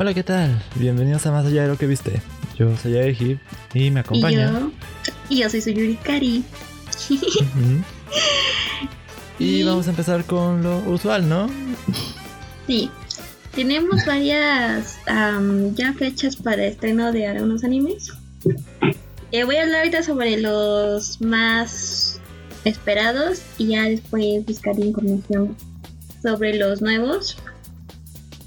Hola, ¿qué tal? Bienvenidos a Más Allá de lo que viste. Yo soy Aegip y me acompaña. Y yo, y yo soy su Yurikari. Ujú. Y Y- vamos a empezar con lo usual, ¿no? Sí, tenemos varias am, ya fechas para estreno de algunos animes. Eh, voy a hablar ahorita sobre los más esperados y ya después buscaré información sobre los nuevos.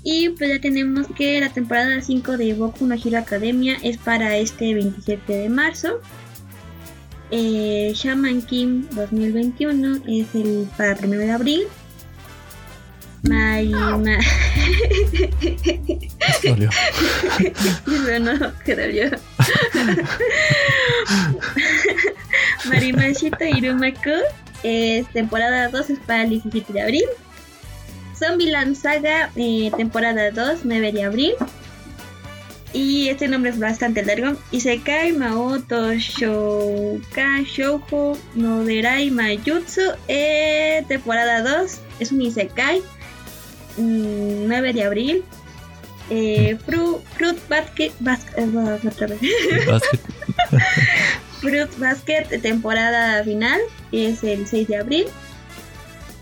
Y pues ya tenemos que la temporada 5 de Boku no Hero Academia es para este 27 de marzo. Eh, Shaman King 2021 es el para 1 de abril. My, Dolió. Pero no, que dolió. Marimashito Irumako es temporada 2, es para el 17 de abril. Zombieland Saga, eh, temporada 2, 9 de abril. Y este nombre es bastante largo. Isekai Maoto Shouka Shoujo Noderai Mayutsu, eh, temporada 2, es un Isekai. mm, 9 de abril. Eh, Fru- Fruit Basket, Bas- eh, otra vez. Basket. Fruit Basket, temporada final, es el 6 de abril.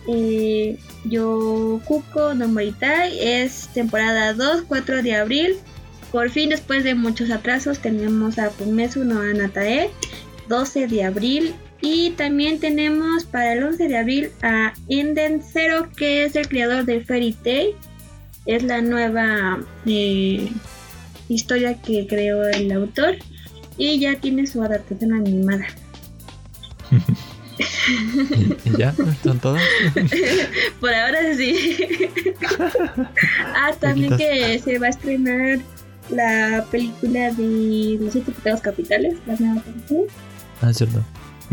Eh, Yokuko no Moritai es temporada 2, 4 de abril. Por fin, después de muchos atrasos, tenemos a Fumesu no Anatae, 12 de abril. Y también tenemos para el 11 de abril a Enden Zero, que es el creador de Fairy Tail. Es la nueva eh, historia que creó el autor y ya tiene su adaptación animada. ¿Y, y ya? ¿Son todas? Por ahora sí. ah, también que se va a estrenar la película de Los siete pecados capitales, la nueva película. Ah, es cierto.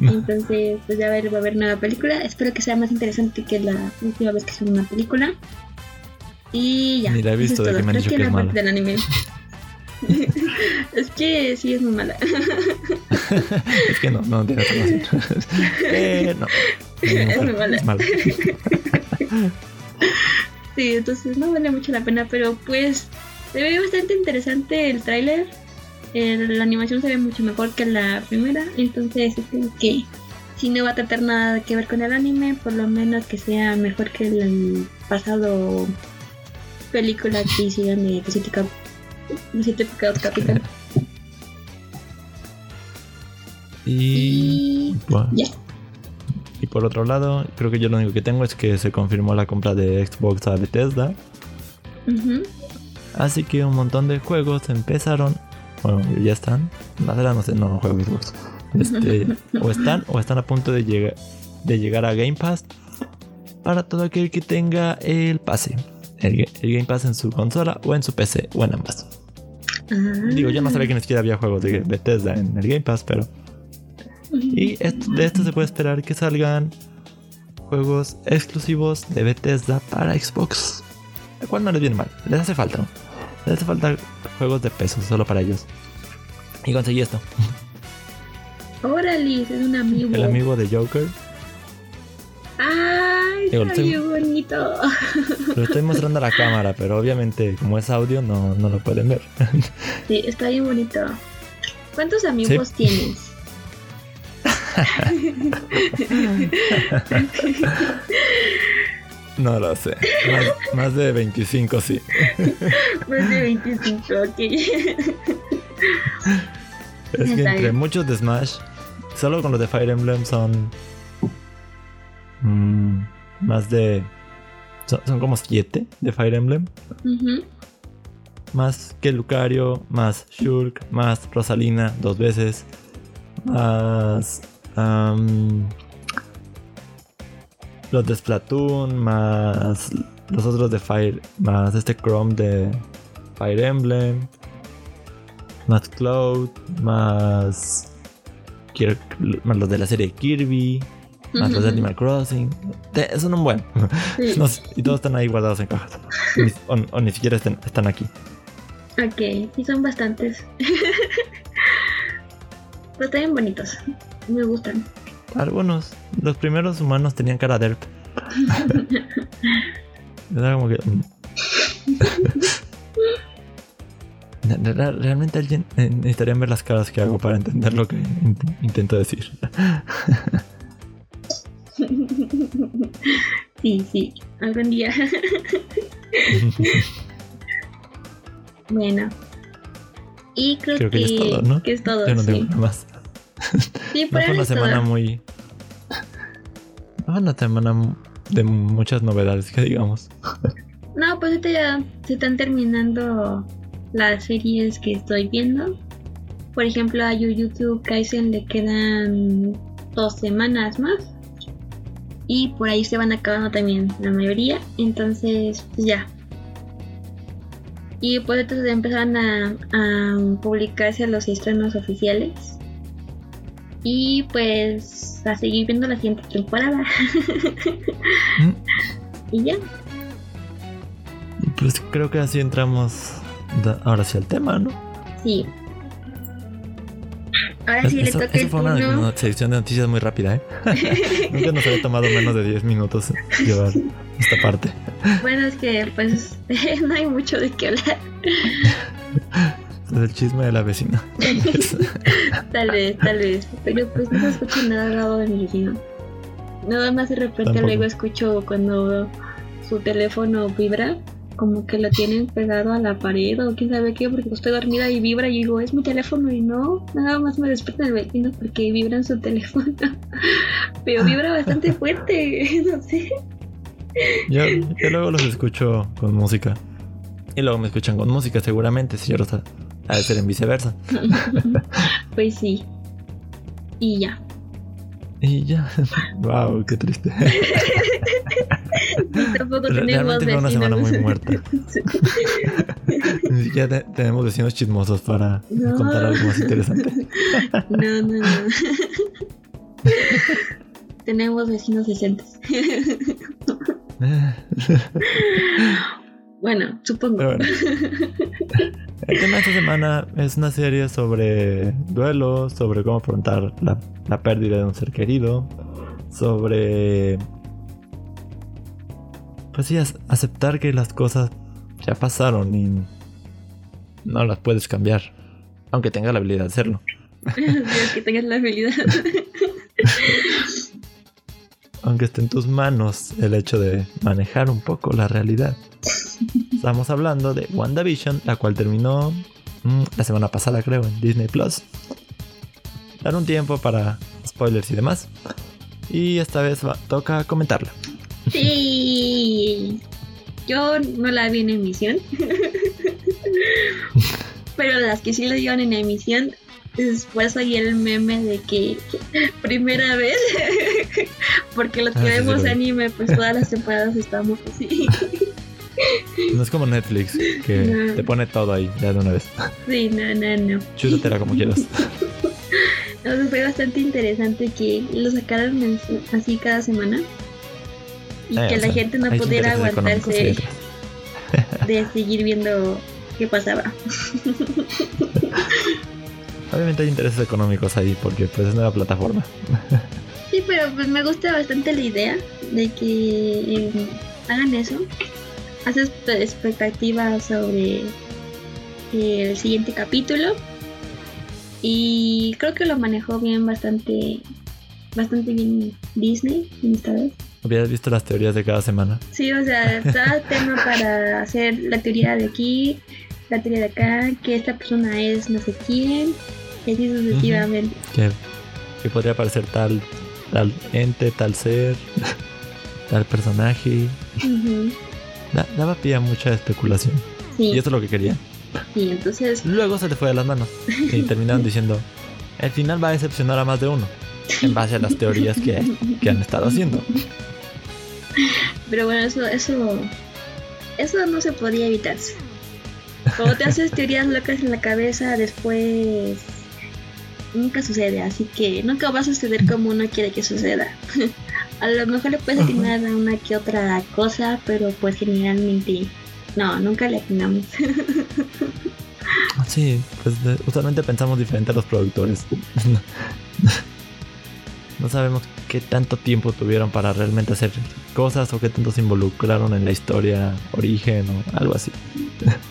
Entonces, pues ya va a haber, va a haber nueva película. Espero que sea más interesante que la última vez que hizo una película. Y ya. Ni la he visto, de que me han Creo dicho que es mala. del anime. es que sí es muy mala. es que no, no tiene razón. eh, no. Es muy mala. Es. Sí, entonces no vale mucho la pena, pero pues se ve bastante interesante el tráiler. La animación se ve mucho mejor que la primera, entonces creo que si no va a tratar nada que ver con el anime, por lo menos que sea mejor que el pasado película que hicieron de siete pecados capitales. Y. Y bueno. Y por otro lado, creo que yo lo único que tengo es que se confirmó la compra de Xbox a Bethesda. Así que un montón de juegos empezaron. Bueno, ya están. La verdad no sé, no juego Xbox. Este, o están o están a punto de llegar, de llegar a Game Pass para todo aquel que tenga el pase. El Game Pass en su consola o en su PC o en ambas. Ah. Digo, yo no sabía que ni siquiera había juegos de Bethesda en el Game Pass, pero y esto- de esto se puede esperar que salgan juegos exclusivos de Bethesda para Xbox. Lo cual no les viene mal. Les hace falta. ¿no? Les hace falta juegos de peso solo para ellos. Y conseguí esto. Órale, es un amigo. El amigo de Joker. Ay, Digo, estoy- bonito. Lo estoy mostrando a la cámara, pero obviamente como es audio no, no lo pueden ver. Sí, está bien bonito. ¿Cuántos amigos tienes? No lo sé. Más, más de 25 sí. Más de 25, ok. Es que entre muchos de Smash, solo con los de Fire Emblem son. mm, más de. Son, son como 7 de Fire Emblem. Más que Lucario, más Shulk, más Rosalina dos veces. Más. Los de Splatoon, más los otros de Fire. Más este Chrome de Fire Emblem. Más Cloud, más. Más los de la serie Kirby, más los de. Animal Crossing. Son un buen. Sí. No y todos están ahí guardados en cajas. O, o ni siquiera están, están aquí. Ok, sí son bastantes. Pero están bonitos. Me gustan. Algunos, los primeros humanos tenían cara de ERP. Era como que. mm. Realmente alguien eh, necesitaría ver las caras que hago para entender lo que intento decir. Sí, sí, algún día. bueno. Y creo, que, es todo, ¿no? Que es todo. Yo no tengo nada más. Sí, no fue una semana muy. No fue una semana de muchas novedades, que digamos. No, pues ahorita ya se están terminando las series que estoy viendo. Por ejemplo, a YouTube Kaisen le quedan dos semanas más. Y por ahí se van acabando también la mayoría. Entonces, pues ya. Y pues entonces empezaron a, a publicarse los estrenos oficiales. Y pues a seguir viendo la siguiente temporada. Mm. y ya. Pues creo que así entramos ahora sí al tema, ¿no? Sí. Ahora sí le toca eso fue una, sección de noticias muy rápida, ¿eh? Nunca nos había tomado menos de 10 minutos llevar esta parte. Bueno, es que pues no hay mucho de qué hablar. El chisme de la vecina. tal vez, tal vez. Pero pues no escucho nada al lado de mi vecino. Nada más de repente luego escucho cuando su teléfono vibra como que lo tienen pegado a la pared o quién sabe qué, porque estoy dormida y vibra y digo, es mi teléfono y no, nada más me despierta el vecino porque vibra en su teléfono. Pero vibra bastante fuerte, no sé. Yo, yo, luego los escucho con música. Y luego me escuchan con música, seguramente, si yo ha de ser en viceversa. pues sí. Y ya. Y ya. wow, qué triste. tampoco tenemos Realmente fue una semana muy muerta. Ni siquiera tenemos vecinos chismosos para contar algo más interesante. no, no, no. tenemos vecinos decentes. Bueno, supongo. El tema de esta semana es una serie sobre duelo, sobre cómo afrontar la, la pérdida de un ser querido, sobre pues sí, aceptar que las cosas ya pasaron y no las puedes cambiar. Aunque tengas la habilidad de hacerlo. que tengas la habilidad. Aunque esté en tus manos el hecho de manejar un poco la realidad. Estamos hablando de WandaVision, la cual terminó mm, la semana pasada, creo, en Disney Plus. Dar un tiempo para spoilers y demás. Y esta vez toca comentarla. Sí. Yo no la vi en emisión. Pero las que sí la dieron en emisión, después hay el meme de que primera vez, porque los que ah, vemos anime, pues todas las temporadas estamos así. No es como Netflix, que te pone todo ahí ya de una vez. Sí, no, no, no. Chútatela como quieras. No, fue bastante interesante que lo sacaran así cada semana y eh, que la gente no pudiera aguantarse de seguir viendo qué pasaba. Obviamente hay intereses económicos ahí porque pues es nueva plataforma. sí, pero pues me gusta bastante la idea de que eh, hagan eso. Haces expectativas sobre el siguiente capítulo y creo que lo manejó bien bastante bastante bien Disney esta vez. ¿Hubieras visto las teorías de cada semana? Sí, o sea, estaba tema para hacer la teoría de aquí, la teoría de acá, que esta persona es no sé quién, y así sucesivamente. que, podría parecer tal, tal ente, tal ser, tal personaje. Daba pie a mucha especulación. Y eso es lo que querían. Sí, entonces. Luego se le fue de las manos. Y terminaron diciendo: El final va a decepcionar a más de uno. En base a las teorías que, que han estado haciendo. Pero bueno, eso, eso, eso no se podía evitarse. Cuando te haces teorías locas en la cabeza, después nunca sucede, así que nunca va a suceder como uno quiere que suceda. A lo mejor le puedes atinar a una que otra cosa, pero pues generalmente no, nunca le atinamos. sí, pues usualmente pensamos diferente a los productores. no sabemos qué tanto tiempo tuvieron para realmente hacer cosas o qué tanto se involucraron en la historia, origen o algo así.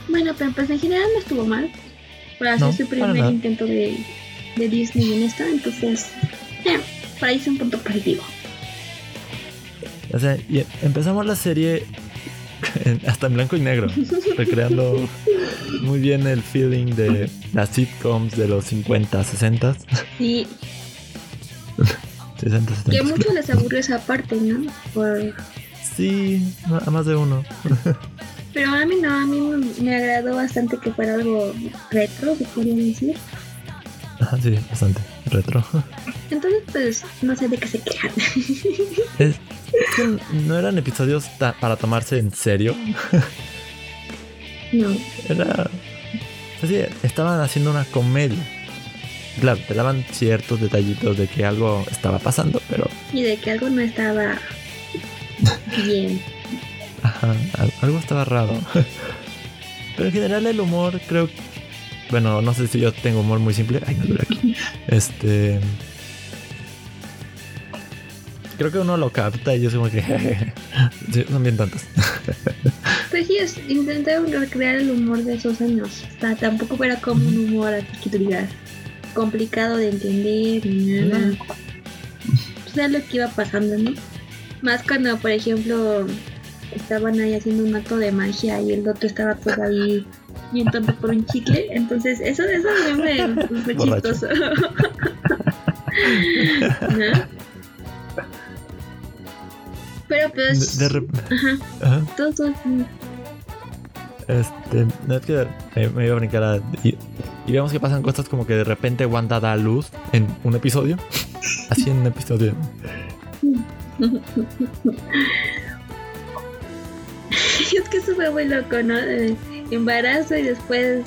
Bueno, pero pues en general no estuvo mal. Para hacer No, su primer intento de, de Disney en esto, entonces, eh, para ahí es un punto positivo. O sea, y empezamos la serie hasta en blanco y negro, recreando muy bien el feeling de las sitcoms de los 50, 60, Y 60, que 70. a muchos les aburrió esa parte, ¿no? Por, Sí, a más de uno. pero a mí no, a mí me- agradó bastante que fuera algo retro, se podría decir. Ajá, sí, bastante retro. Entonces, pues, no sé de qué se quejan. Es, que no eran episodios ta- para tomarse en serio. no. Era. Así, estaban haciendo una comedia. Claro, te daban ciertos detallitos de que algo estaba pasando, pero Y de que algo no estaba bien. ajá, al- algo estaba raro. Pero en general el humor creo bueno, no sé si yo tengo humor muy simple. Ay, no aquí. Este creo que uno lo capta y yo soy como que sí, son bien tontos. Pues sí, es, intentaron recrear el humor de esos años. O sea, tampoco era como un humor así que tú digas complicado de entender ni nada. No. O sea, lo que iba pasando, ¿no? Más cuando, por ejemplo, estaban ahí haciendo un acto de magia y el otro estaba todo ahí bien tonto por un chicle. Entonces, eso, eso mí me fue Borracho. chistoso. ¿No? Pero pues, De, de rep- ajá, ajá. todo, todo, Este, no es que me, me iba a brincar a, y, y vemos que pasan cosas como que de repente Wanda da luz en un episodio. Así en un episodio. es que eso fue muy loco, ¿no? De embarazo y después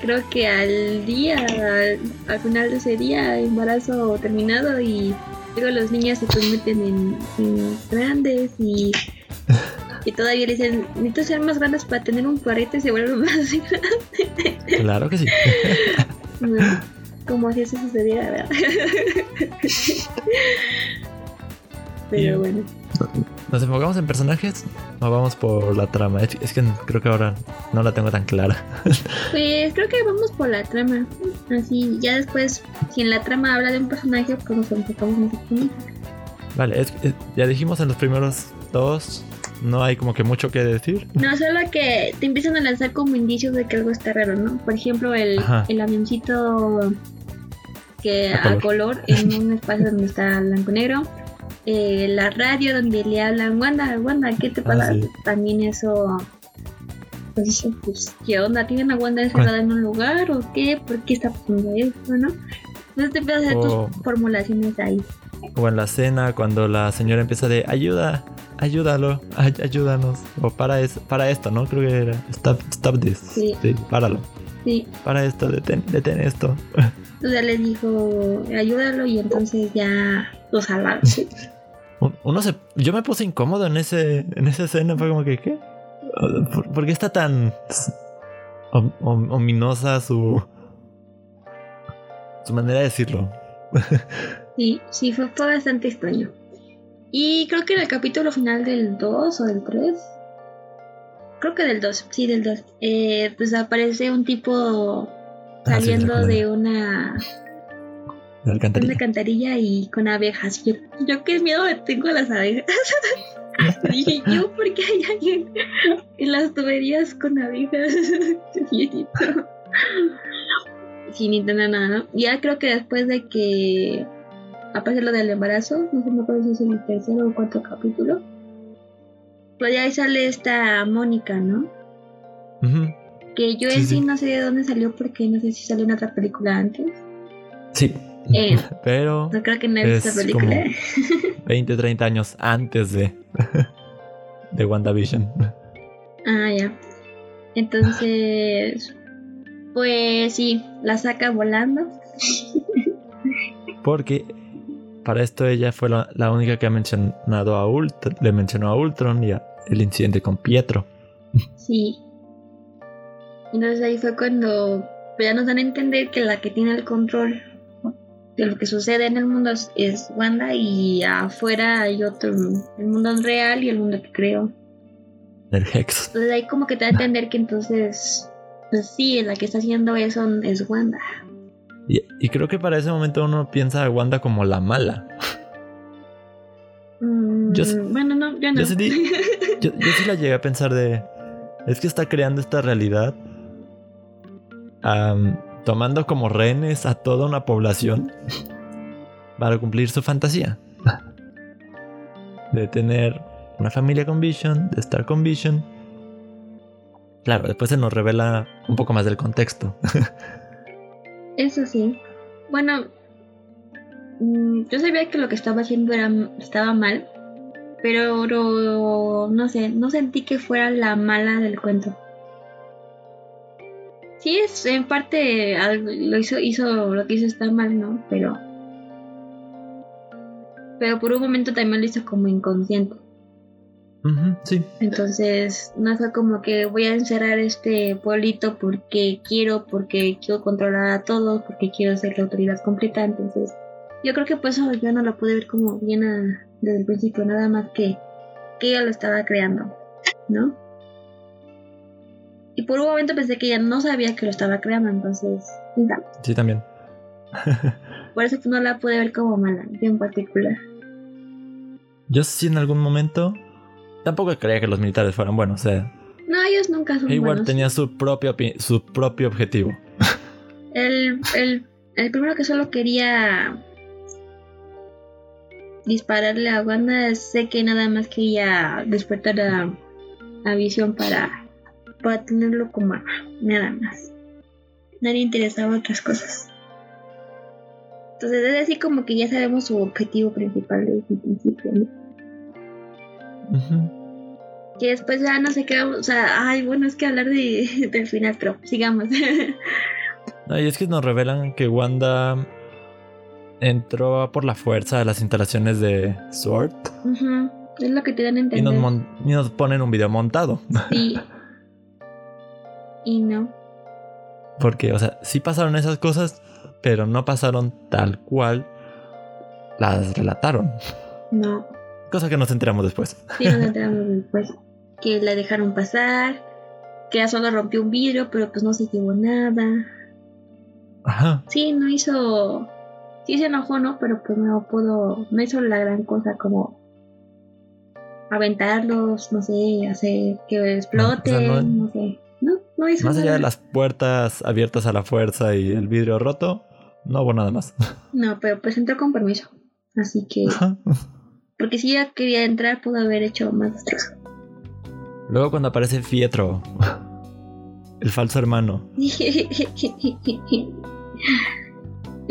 creo que al día, al, al final de ese día, embarazo terminado y luego los niños se convierten en, en grandes y, y todavía le dicen, necesito ser más grandes para tener un perrito y se vuelven más grandes. Claro que sí. No, Como si eso sucediera, ¿verdad? Pero bueno. ¿Nos enfocamos en personajes vamos por la trama? Es, es que creo que ahora no la tengo tan clara. Pues creo que vamos por la trama. Así, ya después, si en la trama habla de un personaje, pues nos enfocamos en ese personaje. Vale, es- es- ya dijimos en los primeros dos, no hay como que mucho que decir. No, solo que te empiezan a lanzar como indicios de que algo está raro, ¿no? Por ejemplo, el, Ajá. el avioncito que A a color. en un espacio donde está blanco-negro. Eh, la radio donde le hablan, Wanda, Wanda, ¿qué te Ah, pasa? sí. También eso... Pues, pues, ¿qué onda? ¿Tienen a Wanda encerrada en un lugar o qué? ¿Por qué está pasando esto, no? Entonces te empiezas a hacer O- tus formulaciones ahí. O en la cena cuando la señora empieza de ayuda, ayúdalo, ay- ayúdanos. O para, es, para esto, ¿no? Creo que era stop, stop this. Sí. páralo. Sí, Para esto, detén, detén esto. entonces le dijo, ayúdalo y entonces ya lo salvaron. Un- Uno se, yo me puse incómodo en ese, en esa escena, fue como que, ¿qué? ¿Por, por qué está tan om- om- ominosa su, su manera de decirlo? Sí, sí, fue, fue bastante extraño. Y creo que en el capítulo final del 2 o del 3, creo que del 2, sí, del 2, eh, pues aparece un tipo Ah, sí, saliendo de una, La alcantarilla. una cantarilla y con abejas. Yo, yo qué miedo tengo a las abejas. Dije yo, ¿por qué hay alguien en las tuberías con abejas? Sin entender nada, ¿no? Ya creo que después de que aparece lo del embarazo, no sé me acuerdo si es el tercero o cuarto capítulo, pues ya ahí sale esta Mónica, ¿no? Que yo Sí, en sí sí. no sé de dónde salió porque no sé si salió en otra película antes. Sí. Eh, Pero no creo que no Es película. 20, 30 años antes de, de WandaVision. Ah, ya. Entonces, pues sí, la saca volando. Porque para esto ella fue la, la única que ha mencionado a Ultron, le mencionó a Ultron y a el incidente con Pietro. Sí. Entonces ahí fue cuando pues, ya nos dan a entender que la que tiene el control de lo que sucede en el mundo es, es Wanda y afuera hay otro, el mundo real y el mundo que creo. El Hex. Entonces ahí como que te da a entender que entonces pues sí, la que está haciendo eso es Wanda. Y, y creo que para ese momento uno piensa a Wanda como la mala. Mm, Yo bueno, no, yo no. Yo sí, yo, yo sí la llegué a pensar de. Es que está creando esta realidad. am, tomando como rehenes a toda una población. Para cumplir su fantasía. De tener una familia con Vision, de estar con Vision. Claro, después se nos revela un poco más del contexto. Eso sí. Bueno, mm, yo sabía que lo que estaba haciendo era, estaba mal, pero no, no sé, no sentí que fuera la mala del cuento. Sí, es en parte lo hizo, hizo lo que hizo está mal, ¿no? Pero, pero por un momento también lo hizo como inconsciente. Sí. Entonces, no fue como que voy a encerrar este pueblito porque quiero, porque quiero controlar a todos, porque quiero ser la autoridad completa. Entonces, yo creo que pues eso yo no lo pude ver como bien a- desde el principio, nada más que, que ella lo estaba creando, ¿no? Y por un momento pensé que ella no sabía que lo estaba creando, entonces, no. Sí, también. por eso no la pude ver como mala, yo en particular. Yo sí en algún momento. Tampoco creía que los militares fueran buenos. O sea, No, ellos nunca son Hayward buenos. tenía su propio, opi- su propio objetivo. El, el, el primero que solo quería dispararle a Wanda, sé que nada más quería despertar a, a Visión para, para tenerlo como arma, nada más. Nadie interesaba otras cosas. Entonces es así como que ya sabemos su objetivo principal desde el principio, ¿no? Que después ya no sé qué, o sea, ay, bueno, es que hablar de, del final, pero sigamos. No, y es que nos revelan que Wanda entró por la fuerza a las instalaciones de Sword Ujú, Es lo que te dan a y entender. nos, mon- y nos ponen un video montado. Sí. Y no. Porque, o sea, sí pasaron esas cosas, pero no pasaron tal cual las relataron. No. Cosa que nos enteramos después. Sí, nos enteramos después. Que la dejaron pasar. Que ella solo rompió un vidrio, pero pues no se llevó nada. Ajá. Sí, no hizo. Sí se enojó, ¿no? Pero pues no pudo. No hizo la gran cosa como. Aventarlos, no sé, hacer que exploten, no- no, sé. No, hizo Más allá de las puertas abiertas a la fuerza y el vidrio roto, no hubo nada más. No, pero pues entró con permiso. Así que. Porque si ella quería entrar, pudo haber hecho más destrozo. Luego cuando aparece Fietro, el falso hermano. Yo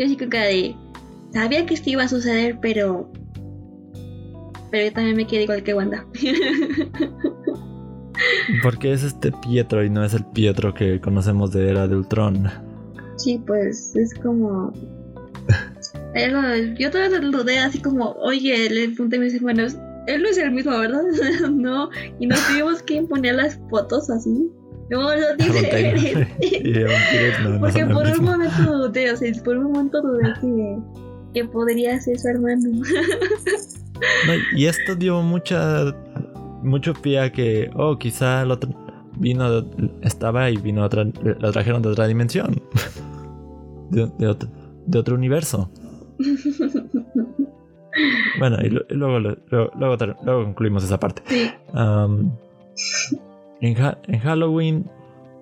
sí cara de. Sabía que esto iba a suceder, pero. Pero yo también me quedé igual que Wanda. Porque es este Pietro y no es el Pietro que conocemos de Era de Ultron. sí, pues es como. Yo todavía lo dudé así como, oye, le pregunté a mis hermanos, él no es el mismo, ¿verdad? no, y nos tuvimos que poner las fotos así. No, no dice no, Porque por un momento dudé, o sea, por un momento dudé que, que podría ser su hermano. No, y esto dio mucha mucho pie a que, oh, quizá el otro vino, estaba y vino otra, la trajeron de otra dimensión. De, de otro, de otro universo. Bueno, y, lo- y luego, lo- luego, luego, concluimos esa parte. Um, en, Ha- en Halloween,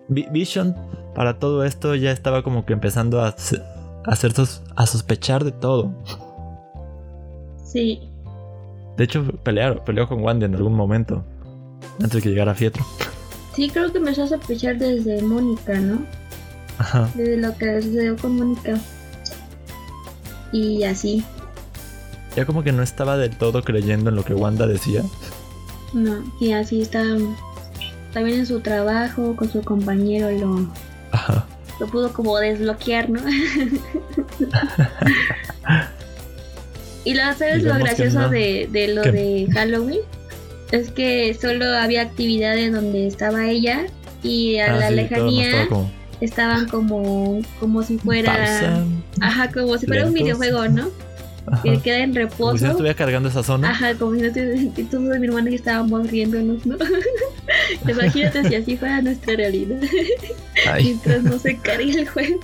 Vi- Vision para todo esto ya estaba como que empezando a, hacer sos- a sospechar de todo. sí. De hecho, pelearon, peleó con Wanda en algún momento. Antes de que llegara Fietro. Sí, creo que empezó a sospechar desde Mónica, ¿no? Ajá. Desde lo que sucedió con Mónica. Y así. Ya como que no estaba del todo creyendo en lo que Wanda decía. No, y así está. También en su trabajo, con su compañero, lo, Ajá. lo pudo como desbloquear, ¿no? y lo sabes lo gracioso de, de lo ¿Qué? de Halloween es que solo había actividades donde estaba ella y a Ah, la sí, lejanía como estaban como como si fuera pausa. ajá como si fuera un videojuego no Ajá. que queda en Como si no reposo estuviera cargando esa zona. ajá como si no estuviera todos mi hermano y estábamos riéndonos no Imagínate si así fuera nuestra realidad. Mientras no se cargue el juego.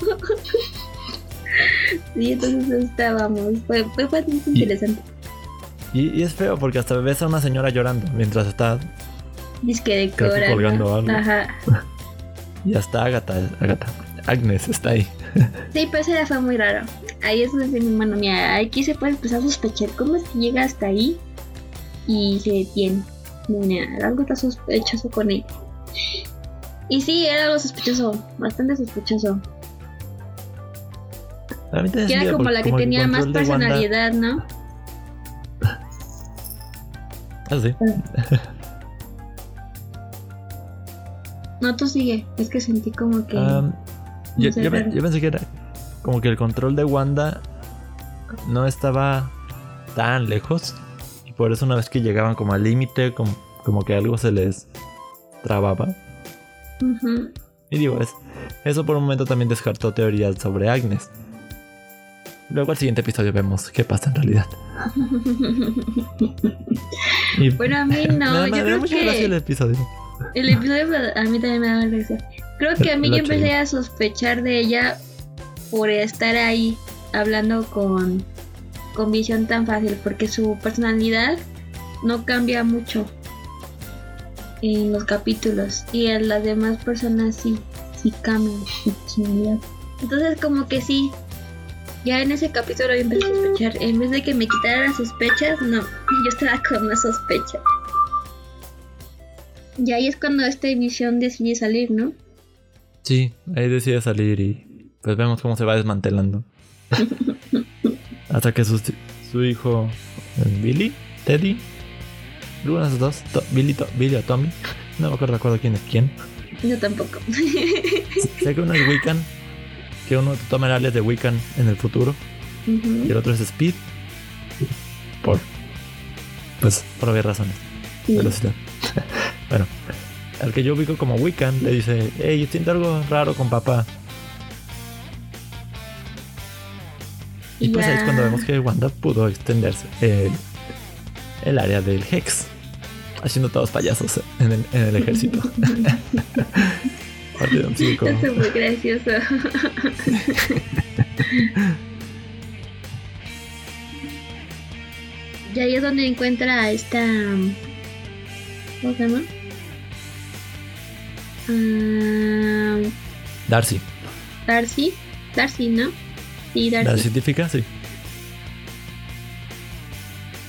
Sí, entonces estábamos. Fue, fue bastante interesante. Y, es feo porque hasta ves a una señora llorando mientras está. Dice que colgando algo. Ajá. Y hasta Agatha, Agatha. Agnes está ahí. sí, pues era fue muy raro. Ahí es donde mi mano, mía, aquí se puede empezar a sospechar. ¿Cómo es que llega hasta ahí y se detiene? algo está sospechoso con él. Y sí, era algo sospechoso, bastante sospechoso. Que era como la que tenía más personalidad, ¿no? Ah, sí. No, tú sigue. Es que sentí como que. yo, pensé que era como que el control de Wanda no estaba tan lejos. Y por eso, una vez que llegaban como al límite, como, como, que algo se les trababa. Y digo, es, eso por un momento también descartó teorías sobre Agnes. Luego al siguiente episodio vemos qué pasa en realidad. bueno, a mí no. yo creo que el episodio. El episodio a mí también me da gracia. Creo que a mí yo empecé a sospechar de ella por estar ahí hablando con, con visión tan fácil, porque su personalidad no cambia mucho en los capítulos y en las demás personas sí, sí cambian. Entonces como que sí, ya en ese capítulo yo empecé a sospechar. En vez de que me quitara las sospechas, no, yo estaba con una sospecha. Y ahí es cuando esta emisión decide salir, ¿no? Sí, ahí decide salir y pues vemos cómo se va desmantelando. Hasta que su, su hijo, eh, Billy, Teddy, alguno de esos dos, Billy, Billy o Tommy, no me acuerdo, quién es quién. Yo tampoco. sé que uno es Wiccan que uno toma el alias de Wiccan en el futuro y el otro es Speed por pues por obvias razones. Velocidad bueno al que yo ubico como Wiccan le dice hey siento algo raro con papá y pues ahí es cuando vemos que Wanda pudo extenderse el, el área del Hex haciendo todos payasos en el, en el ejército Es muy gracioso. y ahí es donde encuentra a esta. ¿Cómo se llama? Ah, Darcy. Darcy. Darcy, ¿no? Sí, Darcy. ¿La científica? Sí.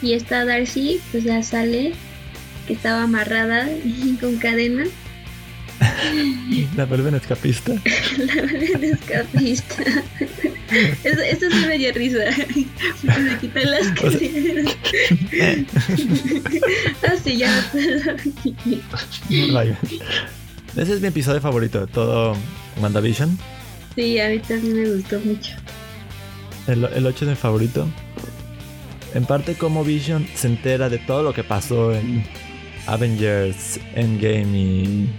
Y esta Darcy, pues ya sale, que estaba amarrada con cadena La vuelven escapista. La vuelven escapista. Eso, eso sí me dio risa. Porque me quitan las caderas. Así ya. Vaya. Ese es mi episodio favorito de todo WandaVision. Sí, a mí también me gustó mucho. El, el 8 es mi favorito. En parte como Vision se entera de todo lo que pasó en Avengers Endgame y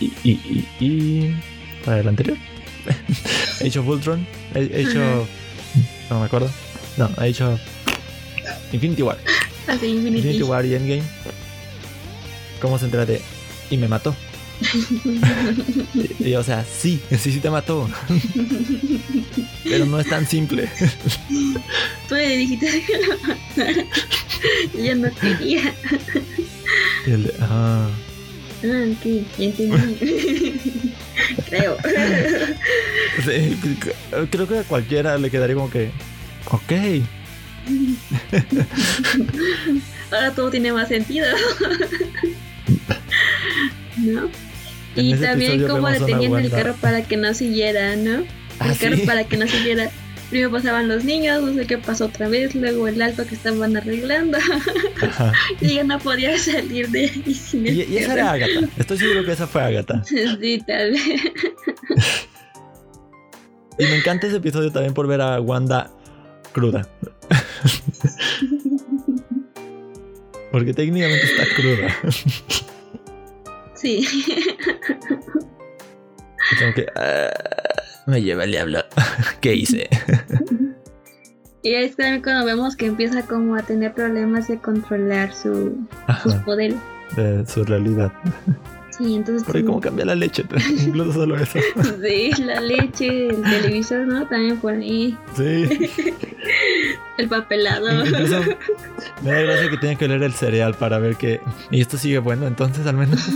y, y, y, para el anterior. Age of Ultron. Age No me acuerdo. No, ha hecho Infinity War. Ah, Infinity. Infinity War y Endgame. ¿Cómo se entera de... Y me mató. y, o sea, sí, sí, sí te mató. Pero no es tan simple. Tú le dijiste que lo matara. Yo no quería. Y el de, ah, Ah, ok, entendí. Creo. creo que a cualquiera le quedaría como que. Ok. Ahora todo tiene más sentido. ¿No? y también como detenían el carro para que no siguiera, ¿no? El ah, carro para que no siguiera. Primero pasaban los niños, no sé qué pasó otra vez, luego el alto que estaban arreglando. y ya no podía salir de ahí sin y, y esa era Agatha. Estoy seguro que esa fue Agatha. sí, tal vez. y me encanta ese episodio también por ver a Wanda cruda. Porque técnicamente está cruda. sí. Como que. Uh me lleva el diablo. ¿Qué hice? y es también cuando vemos que empieza como a tener problemas de controlar su, sus poderes. de su realidad. Sí, entonces. Porque cómo cambia la leche, incluso solo eso. Sí, la leche, el televisor, ¿no? También por ahí. Sí. El papelado. Incluso me da gracia que tenga que leer el cereal para ver que. Y esto sigue bueno, entonces al menos.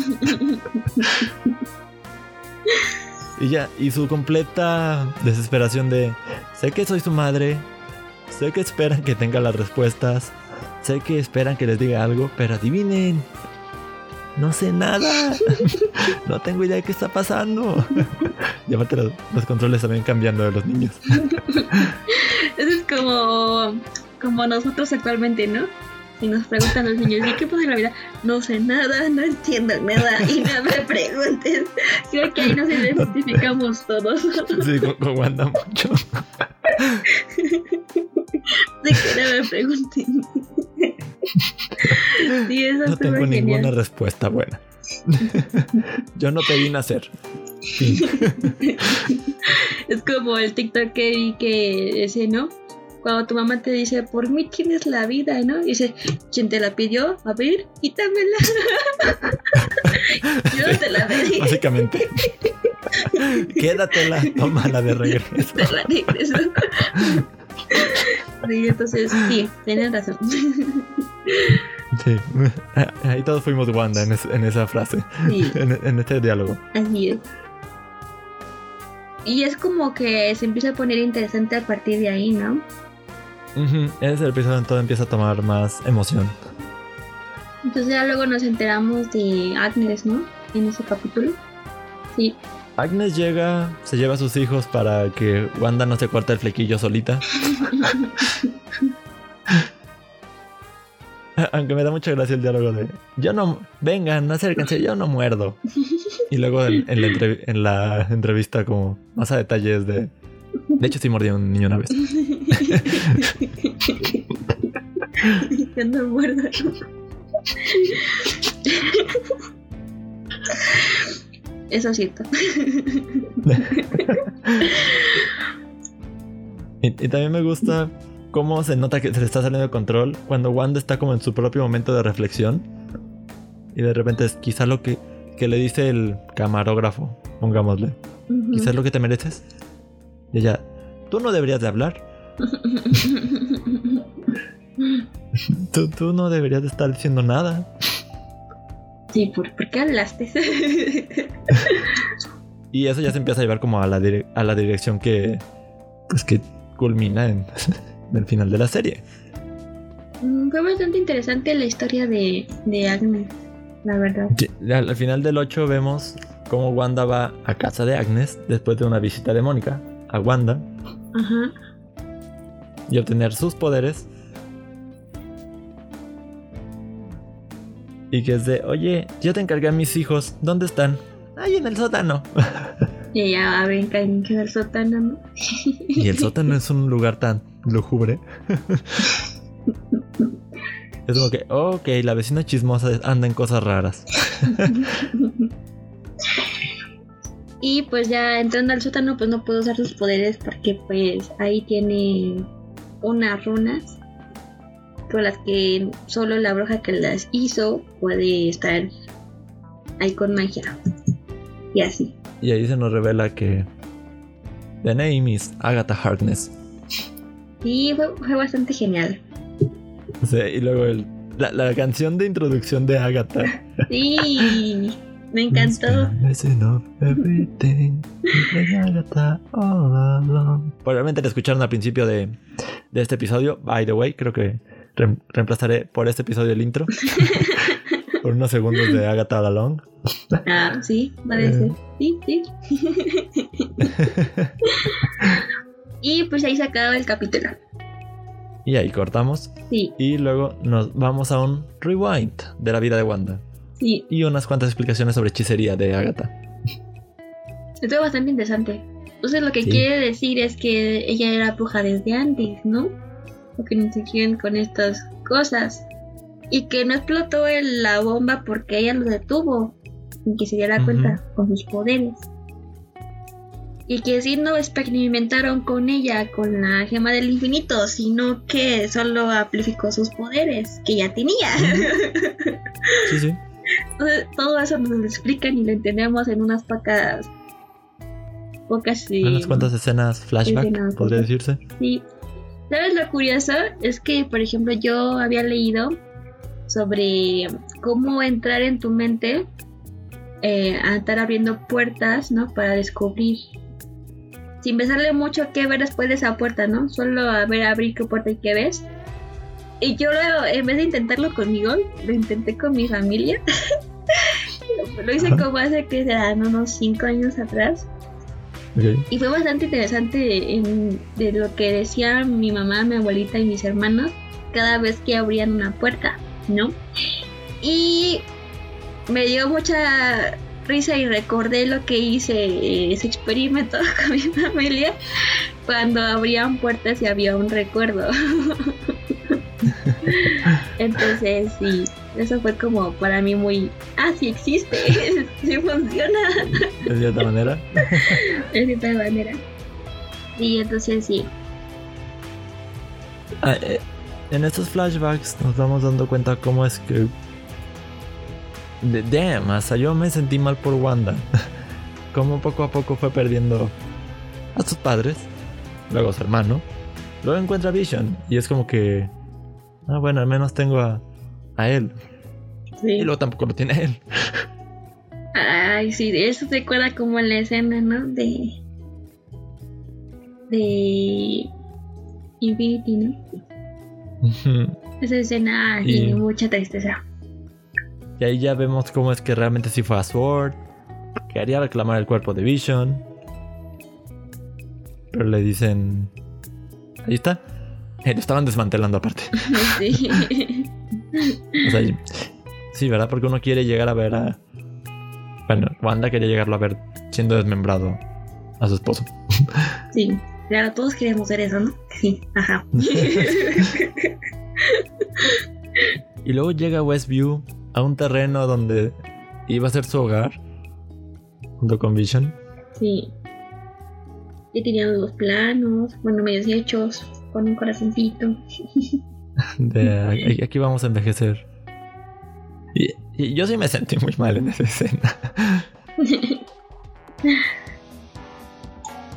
Y ya, y su completa desesperación de. Sé que soy su madre. Sé que esperan que tenga las respuestas. Sé que esperan que les diga algo, pero adivinen. No sé nada. no tengo idea de qué está pasando. y aparte los, los controles también cambiando de los niños. Eso es como, como nosotros actualmente, ¿no? Y nos preguntan los niños, ¿y qué pasa en la vida? No sé nada, no entiendo nada y no me preguntes. Creo que ahí nos identificamos todos. sí, con, con Wanda mucho. De que no me pregunten. Sí, eso No tengo ninguna respuesta buena. Yo no te vi nacer. Fin. Es como el TikTok que vi que ese, ¿no? Cuando tu mamá te dice, por mí tienes la vida, ¿no? Y dice, ¿quién te la pidió? A ver, quítamela. Yo no te la pedí, Básicamente. Quédatela, tómala de regreso. te la regreso. Sí, entonces, sí, tienes razón. Sí. Ahí todos fuimos Wanda en, es- en esa frase. Sí, En, en este diálogo. así es. Y es como que se empieza a poner interesante a partir de ahí, ¿no? Ese es el episodio en todo empieza a tomar más emoción. Entonces ya luego nos enteramos de Agnes, ¿no? En ese capítulo. Sí, Agnes llega, se lleva a sus hijos para que Wanda no se corte el flequillo solita. Aunque me da mucha gracia el diálogo de yo no, vengan, acérquense, yo no muerdo. Y luego en, en la, entrev- en la entrevista como más a detalles de... De hecho sí mordí a un niño una vez. Yo no muerdo. Eso es cierto. Y, y también me gusta cómo se nota que se le está saliendo de control cuando Wanda está como en su propio momento de reflexión. Y de repente es quizá lo que, que le dice el camarógrafo, pongámosle. Quizás lo que te mereces. Y ella, tú no deberías de hablar. Tú, tú no deberías de estar diciendo nada. Sí, ¿por, ¿por qué hablaste? Y eso ya se empieza a llevar como a la, dire- a la dirección que, pues que culmina en el final de la serie. Mm, Fue bastante interesante la historia de, de Agnes, la verdad. Al, al final del 8 vemos cómo Wanda va a casa de Agnes después de una visita de Mónica a Wanda Ajá. Y obtener sus poderes. Y que es de, oye, yo te encargué a mis hijos, ¿dónde están? Ahí en el sótano. Y ella abre en el sótano, ¿no? Y el sótano es un lugar tan lúgubre. Es como que, ok, la vecina chismosa anda en cosas raras. Y pues ya entrando al sótano, pues no puedo usar sus poderes porque pues ahí tiene unas runas con las que solo la bruja que las hizo puede estar ahí con magia. Y así. Y ahí se nos revela que The name is Agatha Harkness. Y fue, fue bastante genial. Sí, y luego el- la, la canción de introducción de Agatha. Sí, me encantó. Probablemente la escucharon al principio de, de este episodio. By the way, creo que reemplazaré por este episodio el intro. por unos segundos de Agatha All Along. Ah, sí, puede ser. Sí, sí. y pues ahí se acaba el capítulo. Y ahí cortamos. Sí, Y luego nos vamos a un rewind de la vida de Wanda. Y unas cuantas explicaciones sobre hechicería de Agatha. Estuvo bastante interesante. Entonces lo que Sí. quiere decir es que ella era bruja desde antes, ¿no? Porque no se quieren con estas cosas. Y que no explotó el- la bomba porque ella lo detuvo. Y que se diera cuenta con sus poderes. Y que sí no experimentaron con ella, con la gema del infinito, sino que solo amplificó sus poderes que ya tenía. Sí, sí. Todo eso nos lo explican y lo entendemos en unas pocas. Pocas. unas cuantas escenas flashback, podría decirse. Sí. ¿Sabes lo curioso? Es que, por ejemplo, yo había leído sobre cómo entrar en tu mente eh, a estar abriendo puertas, ¿no? Para descubrir. Sin pensarle mucho qué ver después de esa puerta, ¿no? Solo a ver, abrir qué puerta y qué ves. Y yo lo, en vez de intentarlo conmigo, lo intenté con mi familia. lo hice como hace que serán unos 5 años atrás. Y fue bastante interesante de lo que decían mi mamá, mi abuelita y mis hermanos cada vez que abrían una puerta, ¿no? Y me dio mucha risa y recordé lo que hice ese experimento con mi familia cuando abrían puertas y había un recuerdo. Entonces, sí, eso fue como para mí muy, ah, sí existe, sí funciona. ¿De cierta manera? De cierta manera. Y entonces sí. Ah, eh, en estos flashbacks nos vamos dando cuenta cómo es que... Damn, hasta yo me sentí mal por Wanda. Como poco a poco fue perdiendo a sus padres, luego a su hermano, luego encuentra Vision y es como que Ah, bueno, al menos tengo a, a él. Sí. Y luego tampoco lo tiene él. Ay, sí, eso se acuerda como en la escena, ¿no? De. De. Infinity, ¿no? Esa escena tiene mucha tristeza. Y ahí ya vemos cómo es que realmente sí fue a Sword. Que haría reclamar el cuerpo de Vision. Pero le dicen. Ahí está. Eh, lo estaban desmantelando aparte. Sí. o sea, sí, ¿verdad? Porque uno quiere llegar a ver a. Bueno, Wanda quería llegarlo a ver siendo desmembrado a su esposo. Sí, claro, todos queremos ver eso, ¿no? Sí, ajá. y luego llega Westview a un terreno donde iba a ser su hogar, junto con Vision. Sí. Y tenían los planos, bueno, medios hechos con un corazoncito. De, aquí vamos a envejecer. Y, yo sí me sentí muy mal en esa escena.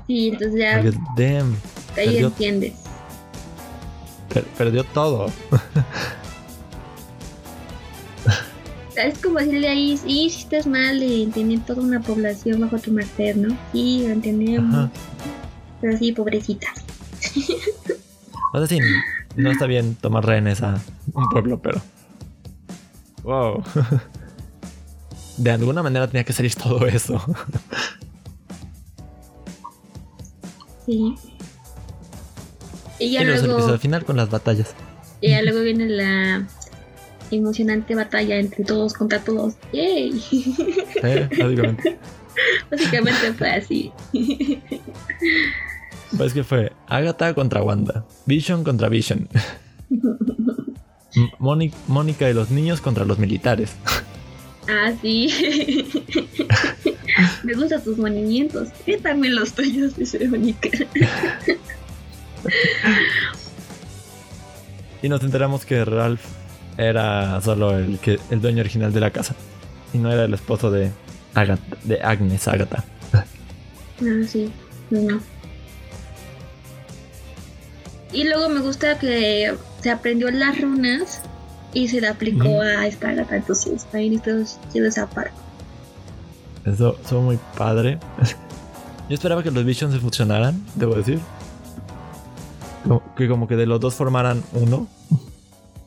sí, entonces ya. damn, ahí perdió, entiendes. perdió todo. es como decirle ahí, sí, si estás mal de tener toda una población bajo tu merced, ¿no? Sí, lo entendemos. Pero sí, pobrecita. O sea, sí, no está bien tomar rehenes a un pueblo, pero. Wow. De alguna manera tenía que salir todo eso. Sí. Y ya luego. al final con las batallas. Y ya luego viene la emocionante batalla entre todos contra todos. ¡Yay! Eh, básicamente. básicamente fue así. Pues que fue Agatha contra Wanda, Vision contra Vision. Mónica y los niños contra los militares. Ah, sí. Me gustan tus movimientos. ¿Qué también los tuyos? Dice Mónica. y nos enteramos que Ralph era solo el, que, el dueño original de la casa. Y no era el esposo de, Agatha, de Agnes Agatha. Ah, sí. No. Y luego me gusta que se aprendió las runas y se le aplicó a esta gata. Entonces, ahí todo esa parte. Eso fue muy padre. Yo esperaba que los Visions se fusionaran, debo decir. que como que de los dos formaran uno.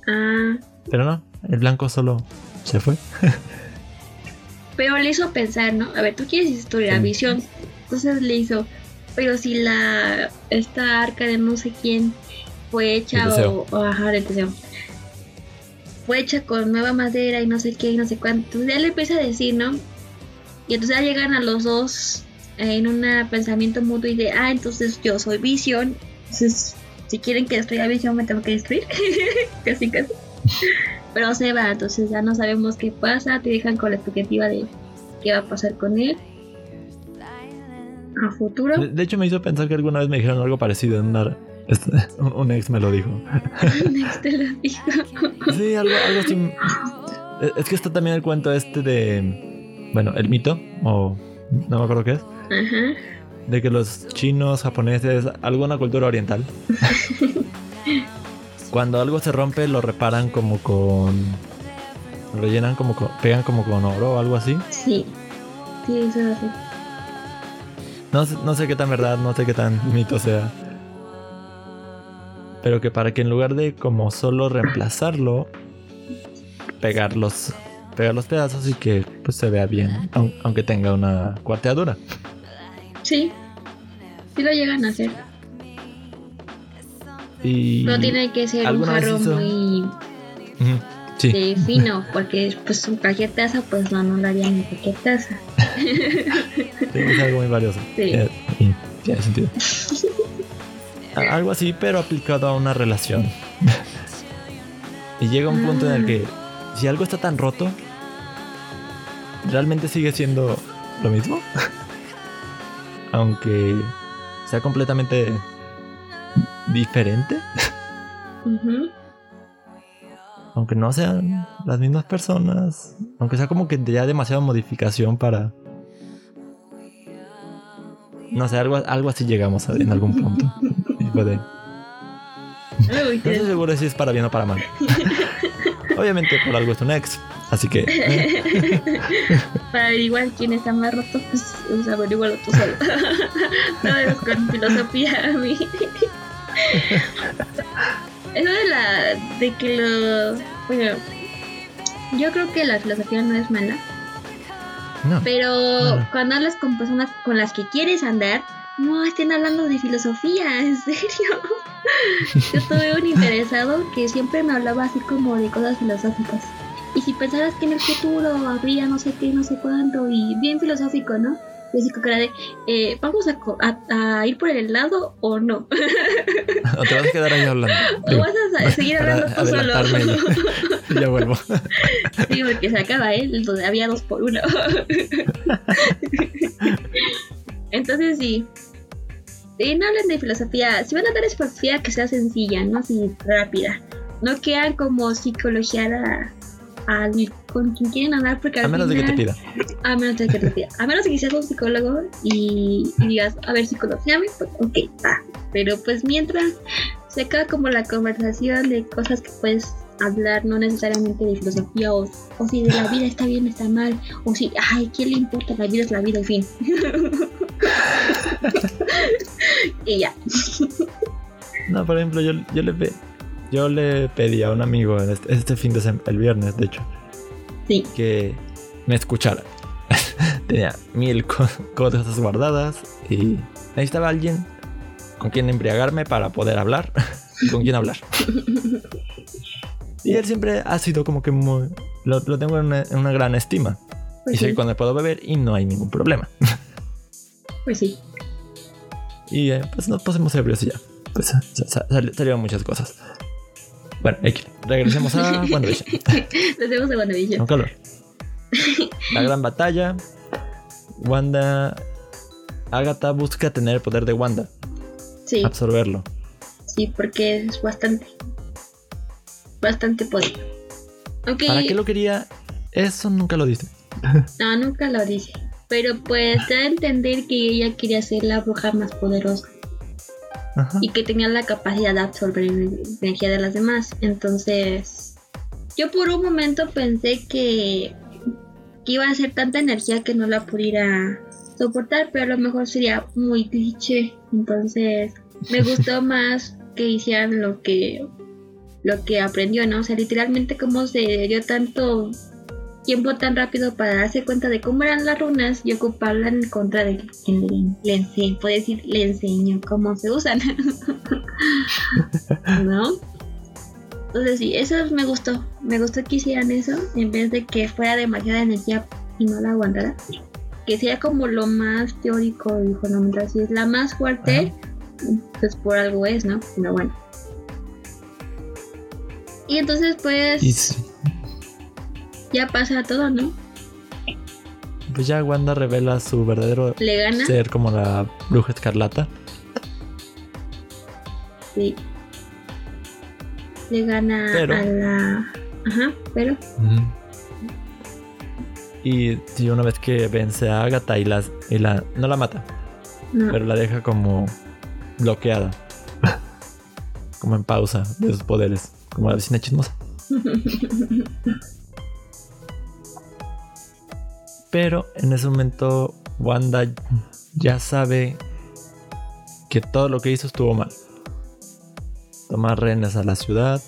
Ah. Pero no, el blanco solo se fue. Pero le hizo pensar, ¿no? A ver, tú quieres historia, visión. Entonces le hizo, pero si la esta arca de no sé quién fue hecha o, o ajá, el deseo. Fue hecha con nueva madera y no sé qué y no sé cuánto. Entonces ya le empieza a decir, ¿no? Y entonces ya llegan a los dos en un pensamiento mutuo y de, ah, entonces yo soy visión. Entonces, si quieren que destruya visión, me tengo que destruir. casi, casi. Pero se va, entonces ya no sabemos qué pasa. Te dejan con la expectativa de qué va a pasar con él a futuro. De, hecho, me hizo pensar que alguna vez me dijeron algo parecido en una. Un, ex me lo dijo. un ex te lo dijo. sí, algo, algo así. Es que está también el cuento este de. Bueno, el mito, o no me acuerdo qué es. Ajá. De que los chinos, japoneses, alguna cultura oriental. cuando algo se rompe, lo reparan como con. Lo llenan como con. Pegan como con oro o algo así. Sí. Sí, eso es así. No, sé- no sé qué tan verdad, no sé qué tan mito sea. Pero que para que en lugar de como solo reemplazarlo, pegar los, pegar los pedazos y que pues se vea bien, aun- aunque tenga una cuarteadura. Sí. Sí lo llegan a hacer. Y No tiene que ser un ¿alguna vez jarro muy Sí, eh, fino, porque pues un cualquier taza, pues no, en cualquier taza. es algo muy valioso. Sí. Eh, y tiene sentido. Algo así, pero aplicado a una relación. y llega un punto en el que si algo está tan roto, ¿realmente sigue siendo lo mismo? Aunque sea completamente diferente, Ujú. Aunque no sean las mismas personas, aunque sea como que ya demasiada modificación para... No sé, algo, algo así llegamos a- en algún punto. De- No estoy seguro si es para bien o para mal. Obviamente por algo es un ex. Así que eh, Para averiguar quién está más roto, pues, pues averígualo tú solo. no con filosofía a mí. Eso de la. de que lo. Bueno, yo creo que la filosofía no es mala, no. pero cuando hablas con personas con las que quieres andar, no estén hablando de filosofía, en serio. Yo tuve un interesado que siempre me hablaba así como de cosas filosóficas. Y si pensaras que en el futuro habría no sé qué, no sé cuánto, y bien filosófico, ¿no? De, eh, ¿vamos a, a- a ir por el helado o no? O te vas a quedar ahí hablando. ¿O vas a seguir hablando tú solo? ya vuelvo. Sí, porque se acaba, ¿eh? Donde había dos por uno. Entonces sí. Sí, no hablen de filosofía. Si van a dar filosofía, que sea sencilla, no así rápida. No quieran como psicologiar a, al- con quien quieren hablar, porque al A menos de que te final- pida. A menos de que te pida. A menos de que seas un psicólogo y, y digas, a ver, psicologiame, pues ok, va. Pero pues mientras se acaba como la conversación de cosas que puedes hablar, no necesariamente de filosofía o, o si de la vida está bien, está mal, o si, ay, ¿quién le importa? La vida es la vida, en fin. y ya. No, por ejemplo, yo, yo le yo le pedí a un amigo en este, este fin de semana, el viernes, de hecho, Sí. que me escuchara. Tenía mil co- cosas guardadas y necesitaba alguien con quien embriagarme para poder hablar y con quien hablar. Y él siempre ha sido como que muy... Lo, lo tengo en una, en una gran estima. Pues y sé sí. que cuando puedo beber y no hay ningún problema. Pues sí. Y eh, pues nos pasemos ebrios y ya. Pues sa- sa- sal- salieron muchas cosas. Bueno. Regresemos a WandaVision. Vemos en WandaVision. Con calor. La gran batalla. Wanda. Agatha busca tener el poder de Wanda. Sí, Absorberlo. sí, porque es bastante. Bastante poder. Ok. ¿Para qué lo quería? Eso nunca lo dice. No, nunca lo dice. Pero pues te da a entender que ella quería ser la bruja más poderosa Ajá. y que tenía la capacidad de absorber energía de las demás. Entonces, yo por un momento pensé que, que iba a ser tanta energía que no la pudiera soportar, pero a lo mejor sería muy cliché. Entonces, me gustó más que hicieran lo que lo que aprendió, ¿no? O sea, literalmente cómo se dio tanto tiempo tan rápido para darse cuenta de cómo eran las runas y ocuparla en contra de quien le, enseñó, puede decir, le enseñó cómo se usan. ¿No? Entonces sí, eso me gustó. Me gustó que hicieran eso en vez de que fuera demasiada energía y no la aguantara. Que sea como lo más teórico y fundamental. Si es la más fuerte, pues por algo es, ¿no? Pero bueno. Y entonces pues. Ya pasa todo, ¿no? Pues ya Wanda revela su verdadero Le gana. ser como la bruja escarlata. Sí. Le gana Pero- a la. Ajá, pero. Y si una vez que vence a Agatha y, las, y la, no la mata, No. pero la deja como bloqueada. como en pausa de sus poderes. Como la vecina chismosa. Pero en ese momento Wanda ya sabe que todo lo que hizo estuvo mal. Tomar rehenes a la ciudad.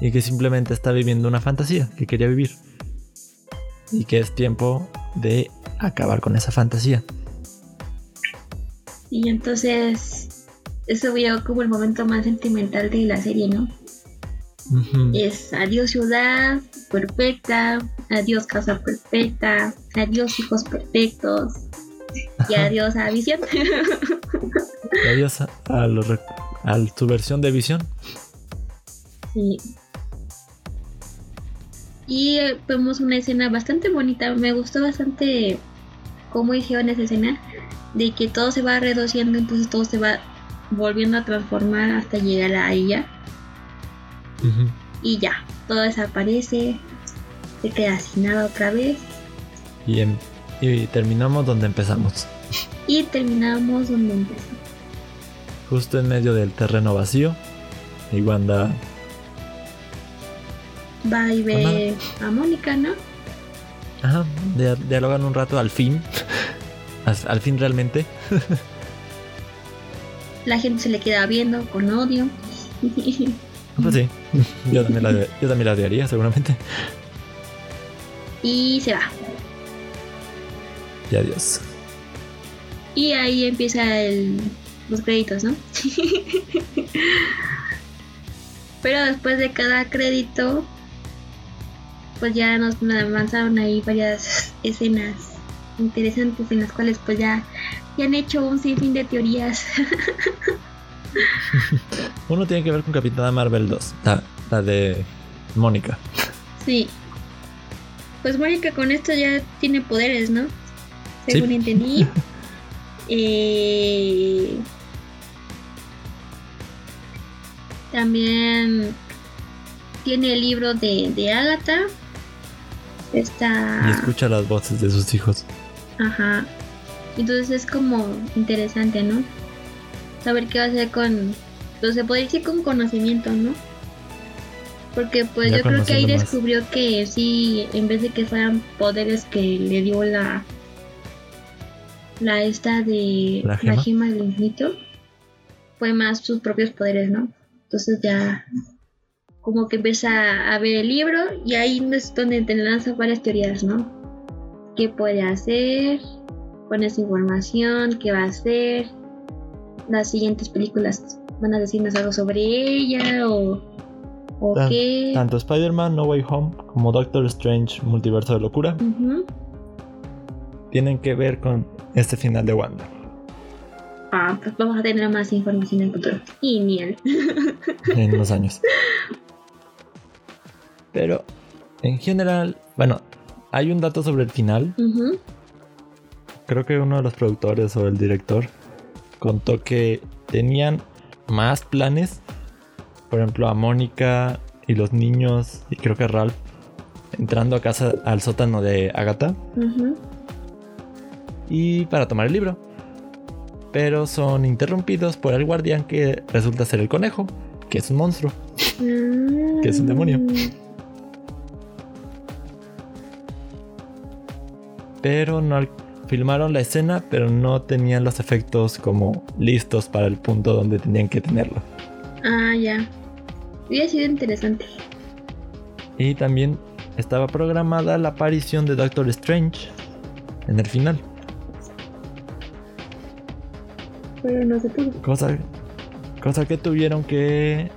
Y que simplemente está viviendo una fantasía que quería vivir. Y que es tiempo de acabar con esa fantasía. Y entonces, eso veo como el momento más sentimental de la serie, ¿no? Es adiós ciudad perfecta, adiós casa perfecta, adiós hijos perfectos y adiós a visión. Y Adiós a, rec- a su versión de visión. sí. Y eh, vemos una escena bastante bonita, me gustó bastante cómo hicieron esa escena, de que todo se va reduciendo, entonces todo se va volviendo a transformar hasta llegar a ella. Y ya, todo desaparece, se queda sin nada otra vez y, em- y terminamos donde empezamos. y terminamos donde empezó. Justo en medio del terreno vacío. Y Wanda Va y ve a Mónica, ¿no? Ajá, dia- dialogan un rato al fin. Al fin realmente. La gente se le queda viendo con odio. Pues sí, yo también la, yo también la odiaría seguramente. y se va. Y adiós. Y ahí empieza el, los créditos, ¿no? Pero después de cada crédito, pues ya nos avanzaron ahí varias escenas interesantes en las cuales pues ya, ya han hecho un sinfín de teorías. Uno tiene que ver con Capitana Marvel 2, la, la de Mónica. sí. Pues Mónica con esto ya tiene poderes, ¿no? Según Sí. entendí. Eh, También tiene el libro de, de Agatha. Y Está. escucha las voces de sus hijos. Ajá. Entonces es como interesante, ¿no? Saber qué va a hacer con. Pues se podría decir con conocimiento, ¿no? Porque pues Ya yo creo que ahí más. descubrió que sí, en vez de que fueran poderes que le dio la. La esta de. ¿La gema? gema del infinito. Fue más sus propios poderes, ¿no? Entonces ya. Como que empieza a ver el libro y ahí es donde te lanza varias teorías, ¿no? ¿Qué puede hacer? con esa información, qué va a hacer. Las siguientes películas van a decirnos algo sobre ella o, o Tan- qué. Tanto Spider-Man No Way Home como Doctor Strange Multiverso de Locura tienen que ver con este final de Wanda. Ah, pues vamos a tener más información en el futuro. Y miel. en unos años. Pero en general, bueno, hay un dato sobre el final. Creo que uno de los productores o el director contó que tenían más planes. Por ejemplo, a Mónica y los niños, y creo que a Ralph, entrando a casa al sótano de Agatha y para tomar el libro. Pero son interrumpidos por el guardián que resulta ser el conejo, que es un monstruo. Que es un demonio. pero no filmaron la escena, pero no tenían los efectos como listos para el punto donde tenían que tenerlo. Ah, ya. Hubiera sido interesante. Y también estaba programada la aparición de Doctor Strange en el final, Pero no se pudo. cosa, cosa que tuvieron que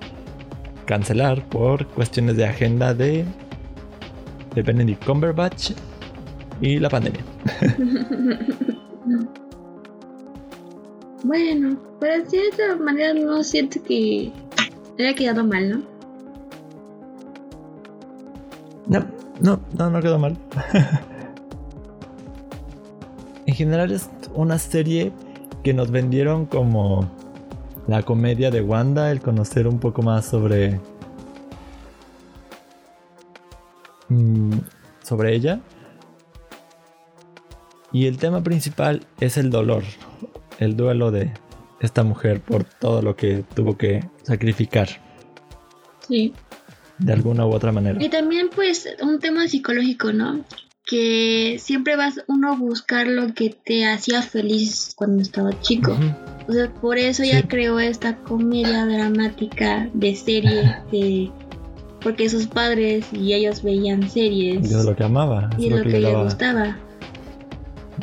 cancelar por cuestiones de agenda de, de Benedict Cumberbatch y la pandemia. bueno, pero de cierta manera no siento que haya quedado mal, ¿no? No, no, no, no quedó mal. en general es una serie que nos vendieron como la comedia de Wanda, el conocer un poco más sobre mm, sobre ella. Y el tema principal es el dolor, el duelo de esta mujer por todo lo que tuvo que sacrificar. Sí. De alguna u otra manera. Y también pues un tema psicológico, ¿no? Que siempre vas uno a buscar lo que te hacía feliz cuando estaba chico. O sea, por eso ya creó esta comedia dramática de serie de porque sus padres y ellos veían series. Y es lo que amaba. Y es lo, que, le gustaba.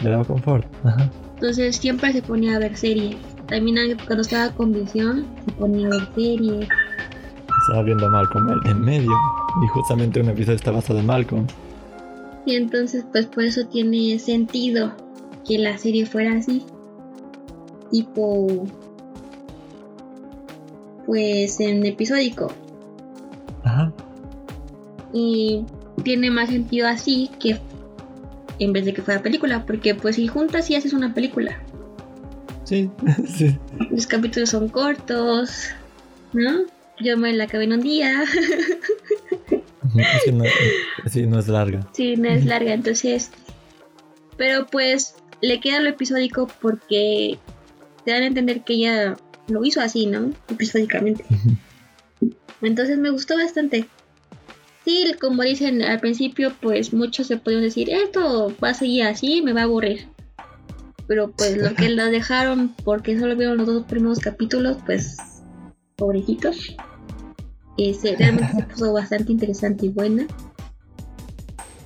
Le daba confort. Entonces siempre se ponía a ver series. También cuando estaba con visión se ponía a ver series. Estaba viendo a Malcolm en medio. Y justamente un episodio está basado en Malcolm. Y entonces pues por eso tiene sentido que la serie fuera así. Tipo... Pues en episódico. Ajá. Y tiene más sentido así que en vez de que fuera película, porque pues si juntas y haces una película. Sí, sí. Los capítulos son cortos, ¿no? Yo me la acabé en un día. que no, sí, no es larga. Sí, no es larga, entonces... Pero pues le queda lo episódico porque te dan a entender que ella lo hizo así, ¿no? Episódicamente. Entonces me gustó bastante. Sí, como dicen al principio, pues muchos se pueden decir, esto va a seguir así, me va a aburrir. Pero pues lo que la dejaron porque solo vieron los dos primeros capítulos, pues pobrecitos. Ese, realmente se puso bastante interesante y buena.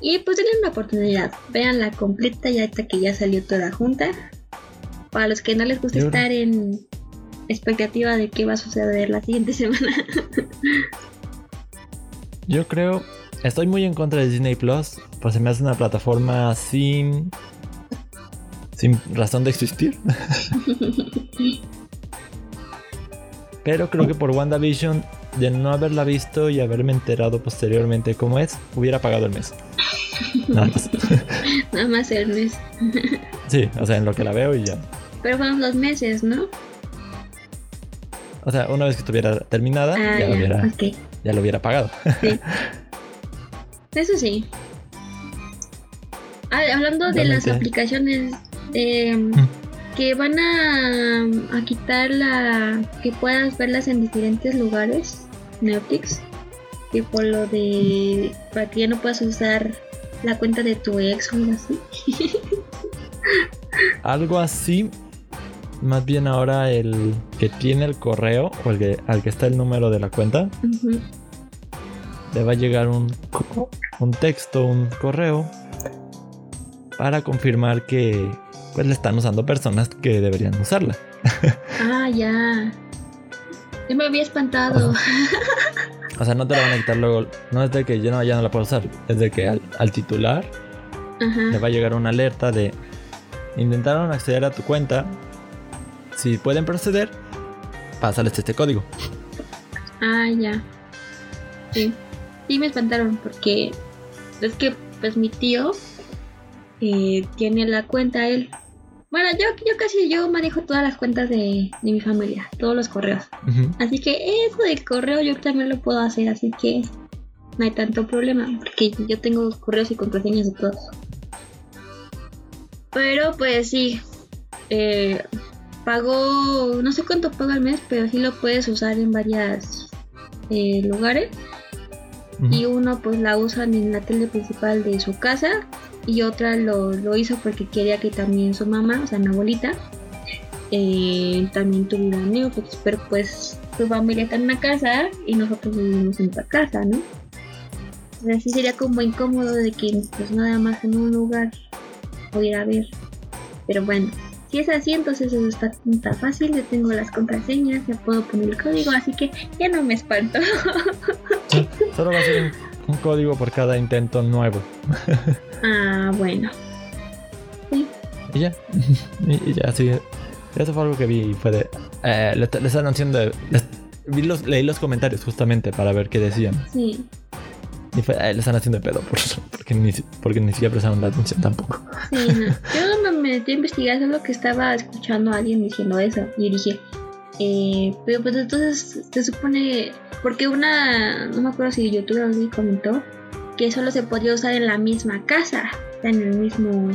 Y pues denle una oportunidad, veanla completa ya hasta que ya salió toda junta. Para los que no les gusta estar en expectativa de qué va a suceder la siguiente semana. Yo creo, estoy muy en contra de Disney Plus, pues se me hace una plataforma sin sin razón de existir. Pero creo que por WandaVision, de no haberla visto y haberme enterado posteriormente cómo es, hubiera pagado el mes. Nada más. Nada más el mes. sí, o sea, en lo que la veo y ya. Pero fueron los meses, ¿no? O sea, una vez que estuviera terminada, ah, ya, hubiera, ya lo hubiera pagado. Sí. Eso sí. Ah, hablando de las aplicaciones eh, que van a, a, quitar la que puedas verlas en diferentes lugares Netflix que por lo de para que ya no puedas usar la cuenta de tu ex o algo así algo así más bien ahora el que tiene el correo o el que, al que está el número de la cuenta, le va a llegar un, un texto, un correo para confirmar que pues le están usando personas que deberían usarla. ah, ya. Yo me había espantado. O sea, no te la van a quitar luego. No es de que ya no, ya no la puedo usar. Es de que al, titular le va a llegar una alerta de intentaron acceder a tu cuenta si pueden proceder, pásales este código. Ah, ya. Sí. Sí, me espantaron porque es que pues mi tío eh, tiene la cuenta él. Bueno, yo, yo casi yo manejo todas las cuentas de, mi familia, todos los correos. Así que eso del correo yo también lo puedo hacer, así que no hay tanto problema, porque yo tengo correos y contraseñas de todos. Pero pues sí, eh, pagó, no sé cuánto paga al mes, pero sí lo puedes usar en varios eh, lugares. Y uno pues la usan en la tele principal de su casa y otra lo, hizo porque quería que también su mamá, o sea, mi abuelita, eh, también tuviera Netflix, pero pues su familia está en una casa y nosotros vivimos en otra casa, ¿no? así sería como incómodo de que pues nada más en un lugar pudiera ver. Pero bueno, si es así, entonces eso está, fácil. Yo tengo las contraseñas, ya puedo poner el código, así que ya no me espanto. solo va a ser un, código por cada intento nuevo. ah, bueno. Y ya. y, ya, sí. Eso fue algo que vi y fue de. Eh, le, están haciendo. vi los, leí los comentarios justamente para ver qué decían. Sí. Y fue, eh, le están haciendo de pedo por eso, porque ni, porque ni siquiera prestaron la atención tampoco. Sí, no. Yo metí a investigar solo que estaba escuchando a alguien diciendo eso. Y dije, eh, pero pues entonces se supone, porque una, no me acuerdo si youtuber alguien comentó, que solo se podía usar en la misma casa, en el mismo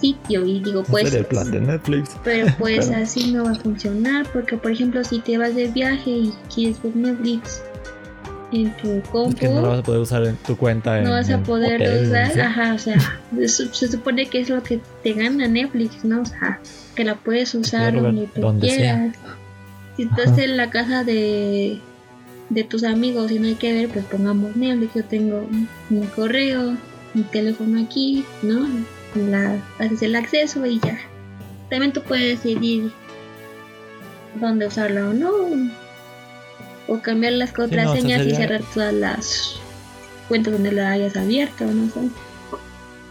sitio. Y digo pues el plan de Netflix. pero pues así no va a funcionar porque por ejemplo si te vas de viaje y quieres ver Netflix en tu compu que no vas a poder usar en tu cuenta no vas a poder usar ajá o sea se supone que es lo que te gana Netflix no o sea que la puedes usar donde tú quieras. Si estás en la casa de de tus amigos y no hay que ver pues pongamos Netflix. Yo tengo mi correo mi teléfono aquí no la, haces el acceso y ya. También tú puedes decidir dónde usarla o no. O cambiar las contraseñas y cerrar todas las cuentas donde la hayas abierto, no sé.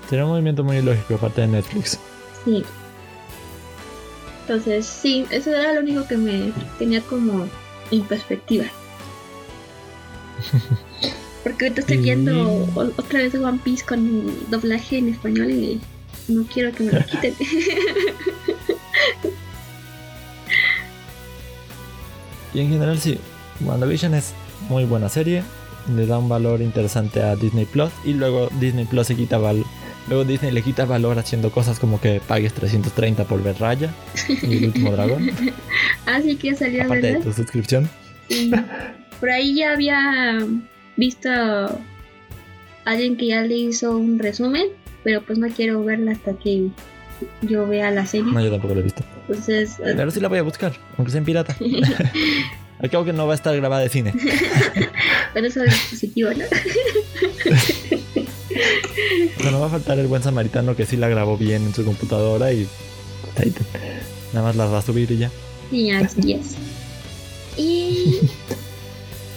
Sería un movimiento muy lógico aparte de Netflix. Sí. Entonces, sí, eso era lo único que me tenía como en perspectiva. Porque ahorita estoy viendo otra vez One Piece con doblaje en español y no quiero que me lo quiten. y en general sí, WandaVision es muy buena serie, le da un valor interesante a Disney Plus y luego Disney Plus se quita valor. Luego Disney le quita valor haciendo cosas como que pagues 330 por ver Raya y el último dragón. Así que salió Aparte de tu suscripción. Por ahí ya había visto a alguien que ya le hizo un resumen pero pues no quiero verla hasta que yo vea la serie. No, yo tampoco la he visto. Entonces. Pero sí la voy a buscar, aunque sea en pirata. Acabo que no va a estar grabada de cine. Pero eso es positivo, ¿no? Pero no va a faltar el buen samaritano que sí la grabó bien en su computadora y. Nada más la va a subir y ya. Sí, así es. Y.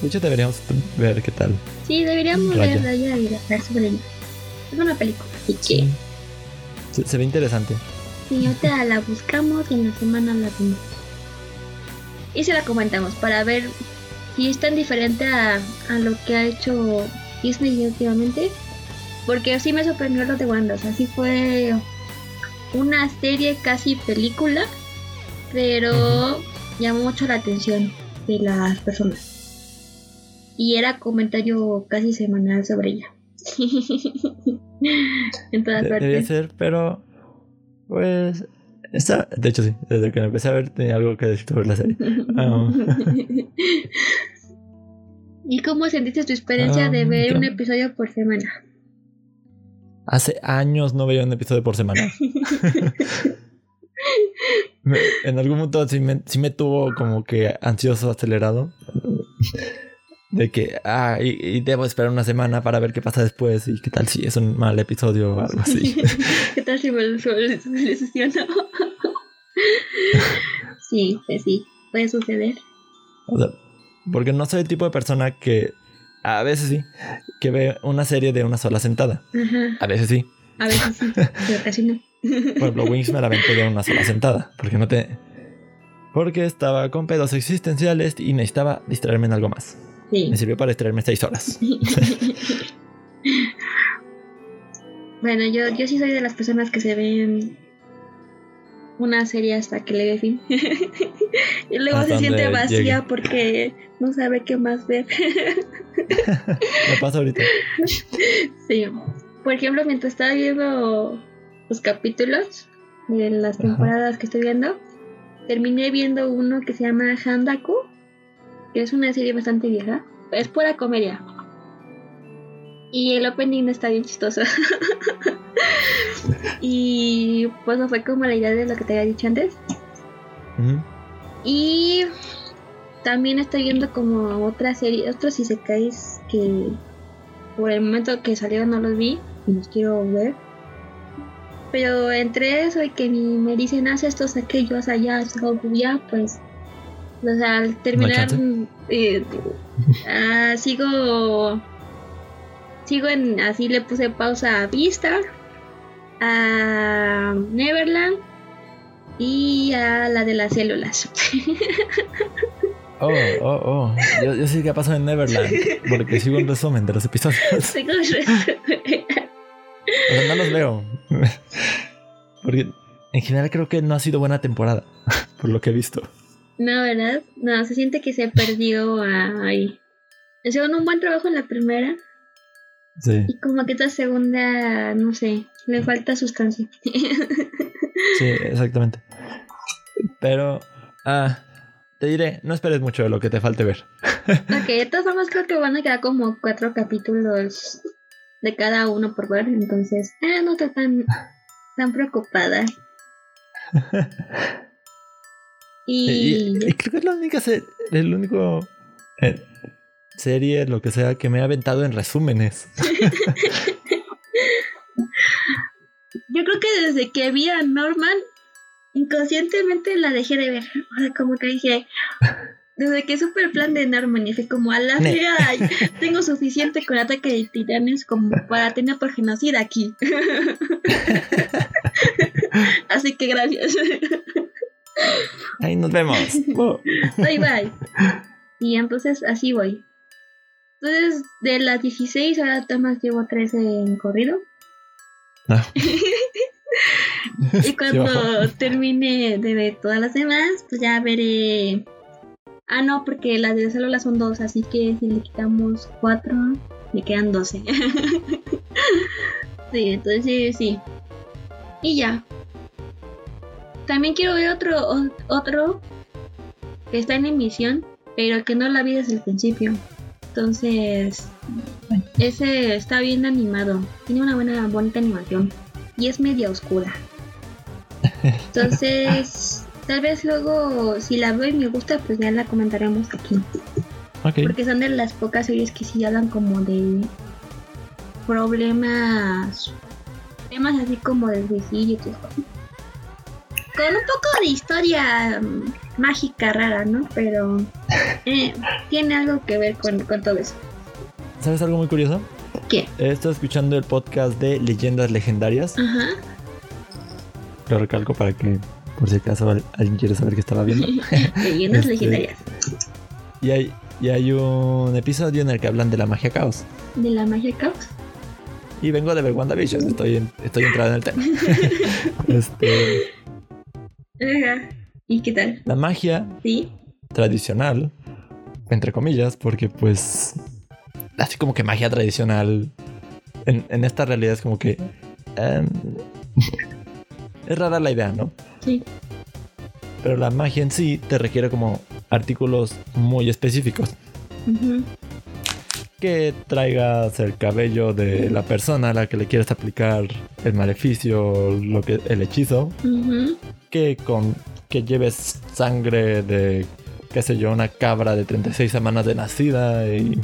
De hecho, deberíamos ver qué tal. Sí, deberíamos verla ya y ver sobre ella. Es una película, así que. Se, ve interesante. Sí, ahorita la buscamos y en la semana la vemos. Y se la comentamos para ver si es tan diferente a, lo que ha hecho Disney últimamente. Porque así me sorprendió lo de Wanda. O sea, sí fue una serie casi película. Pero llamó mucho la atención de las personas. Y era comentario casi semanal sobre ella. en todas Debería ser, pero. Pues. Está, de hecho, sí. Desde que empecé a ver tenía algo que decir sobre la serie. Um, ¿Y cómo sentiste tu experiencia de um, ver un episodio por semana? Hace años no veía un episodio por semana. en algún momento sí me, sí me tuvo como que ansioso, acelerado de que, ah, y, debo esperar una semana para ver qué pasa después y qué tal si es un mal episodio o algo así. ¿Qué tal si me, decepcionó? sí, pues sí, puede suceder. O sea, porque no soy el tipo de persona que, a veces sí, que ve una serie de una sola sentada. A veces sí. A veces sí, pero casi no. Por ejemplo, Wings me la aventé de una sola sentada, porque no te... Porque estaba con pedos existenciales y necesitaba distraerme en algo más. Me sirvió para distraerme seis horas. bueno, yo, yo sí soy de las personas que se ven una serie hasta que le dé fin. y luego se siente vacía porque no sabe qué más ver. Me pasa ahorita. Sí. Por ejemplo, mientras estaba viendo los capítulos de las temporadas que estoy viendo, terminé viendo uno que se llama Handaku que es una serie bastante vieja. Es pura comedia. Y el opening está bien chistoso. y pues no fue como la idea de lo que te había dicho antes. Y también estoy viendo como otra serie, otros isekais que por el momento que salieron no los vi y los quiero ver. Pero entre eso y que me dicen haz estos, aquellos, allá, ya, pues o sea, al terminar, eh, ah, sigo, sigo en, así le puse pausa a Vista, a Neverland y a la de las células. Oh, oh, oh. Yo, yo sé qué ha pasado en Neverland, porque sigo un resumen de los episodios. Sigo un resumen. O sea, no los veo. Porque en general creo que no ha sido buena temporada, por lo que he visto. No, ¿verdad? No, se siente que se perdió ahí. Hicieron un buen trabajo en la primera, Sí, Y como que esta segunda, no sé, le falta sustancia. sí, exactamente. Pero, ah, te diré, no esperes mucho de lo que te falte ver. ok, de todas formas creo que van a quedar como cuatro capítulos de cada uno por ver, entonces, ah, no estoy tan, tan preocupada. Y, Y, y creo que es la única se- el único eh, serie, lo que sea, que me ha aventado en resúmenes. yo creo que desde que vi a Norman, inconscientemente la dejé de ver. O sea, como que dije, desde que supe el plan de Norman, y fue como a la fregada, tengo suficiente con ataque de titanes como para tener por genocida aquí. Así que gracias. Ahí nos vemos. Bye bye. Y entonces así voy. Entonces, de las 16 ahora Tomás llevo 13 en corrido. Ah. Y cuando termine de ver todas las demás, pues ya veré. Ah, no, porque las de células son dos, así que si le quitamos 4, me quedan 12. sí, entonces sí. Y ya. También quiero ver otro, otro que está en emisión, pero que no la vi desde el principio. Entonces, ese está bien animado. Tiene una buena, bonita animación. Y es media oscura. Entonces, tal vez luego, si la veo y me gusta, pues ya la comentaremos aquí. Porque son de las pocas series que sí hablan como de problemas, temas así como del suicidio y todo. Con un poco de historia mm, mágica rara, ¿no? Pero eh, tiene algo que ver con, con todo eso. ¿Sabes algo muy curioso? ¿Qué? He estado escuchando el podcast de Leyendas Legendarias. Ajá. Lo recalco para que, por si acaso, al- alguien quiere saber qué estaba viendo. Leyendas Este- legendarias. Y hay, y hay un episodio en el que hablan de la magia caos. De la magia caos. Y vengo de ver WandaVision, estoy, en- estoy entrado en el tema. este, Ajá. ¿Y qué tal? la magia ¿Sí? tradicional, entre comillas, porque pues así como que magia tradicional en, en esta realidad es como que em, es rara la idea, ¿no? Sí. Pero la magia en sí te requiere como artículos muy específicos. Que traigas el cabello de la persona a la que le quieres aplicar el maleficio, lo que, el hechizo. Que con que lleves sangre de, qué sé yo, una cabra de 36 semanas de nacida y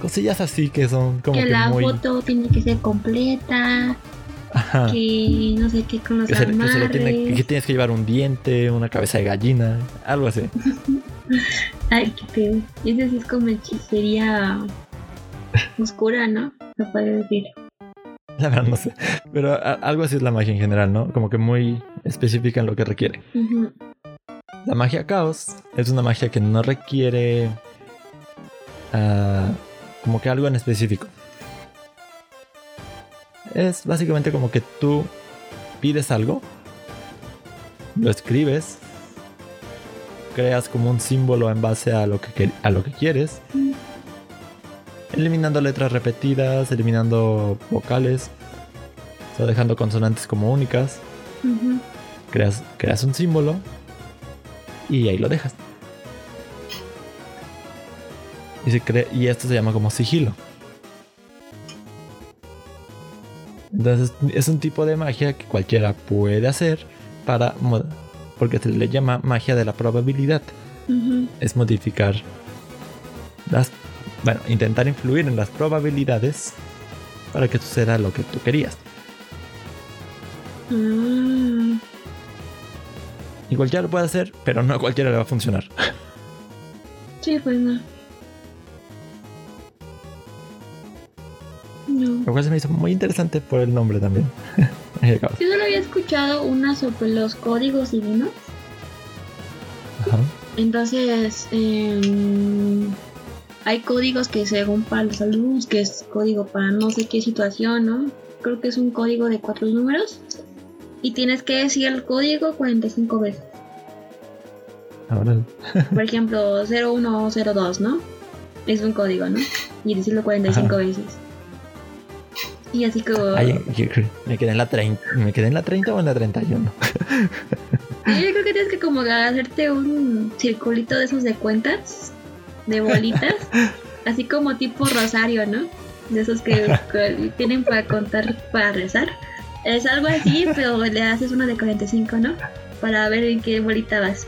cosillas así que son como que que, la muy... foto tiene que ser completa, Ajá. que no sé qué con los Que, se, que se amarres. tiene, que tienes que llevar un diente, una cabeza de gallina, algo así. Ay, qué feo. Ese sí es como hechicería oscura, ¿no? Se puede decir. La verdad no sé. Pero a- algo así es la magia en general, ¿no? Como que muy específica en lo que requiere. La magia caos es una magia que no requiere ah, como que algo en específico. Es básicamente como que tú pides algo, lo escribes, creas como un símbolo en base a lo que, a lo que quieres, eliminando letras repetidas, eliminando vocales, o sea, dejando consonantes como únicas creas, creas un símbolo y ahí lo dejas. Y, se crea- y esto se llama como sigilo. Entonces es un tipo de magia que cualquiera puede hacer para porque se le llama magia de la probabilidad. Es modificar las bueno, intentar influir en las probabilidades para que suceda lo que tú querías. Ah. Y cualquiera lo puede hacer, pero no a cualquiera le va a funcionar. Sí, pues no. Lo cual se me hizo muy interesante por el nombre también. Yo solo había escuchado una sobre los códigos divinos. Ajá. Entonces, em, hay códigos que según para los alumnos, que es código para no sé qué situación, ¿no? Creo que es un código de cuatro números. Y tienes que decir el código 45 veces. Ahora, Por ejemplo, 0102, ¿no? Es un código, ¿no? Y decirlo 45 Ajá. veces. Y así como... Ay, yo creo- me quedé en la 30, me quedé en la 30 o en la 31. Sí, yo creo que tienes que como hacerte un circulito de esos de cuentas, de bolitas, así como tipo rosario, ¿no? De esos que, que tienen para contar, para rezar. Es algo así, pero le haces una de 45, ¿no? Para ver en qué bolita vas.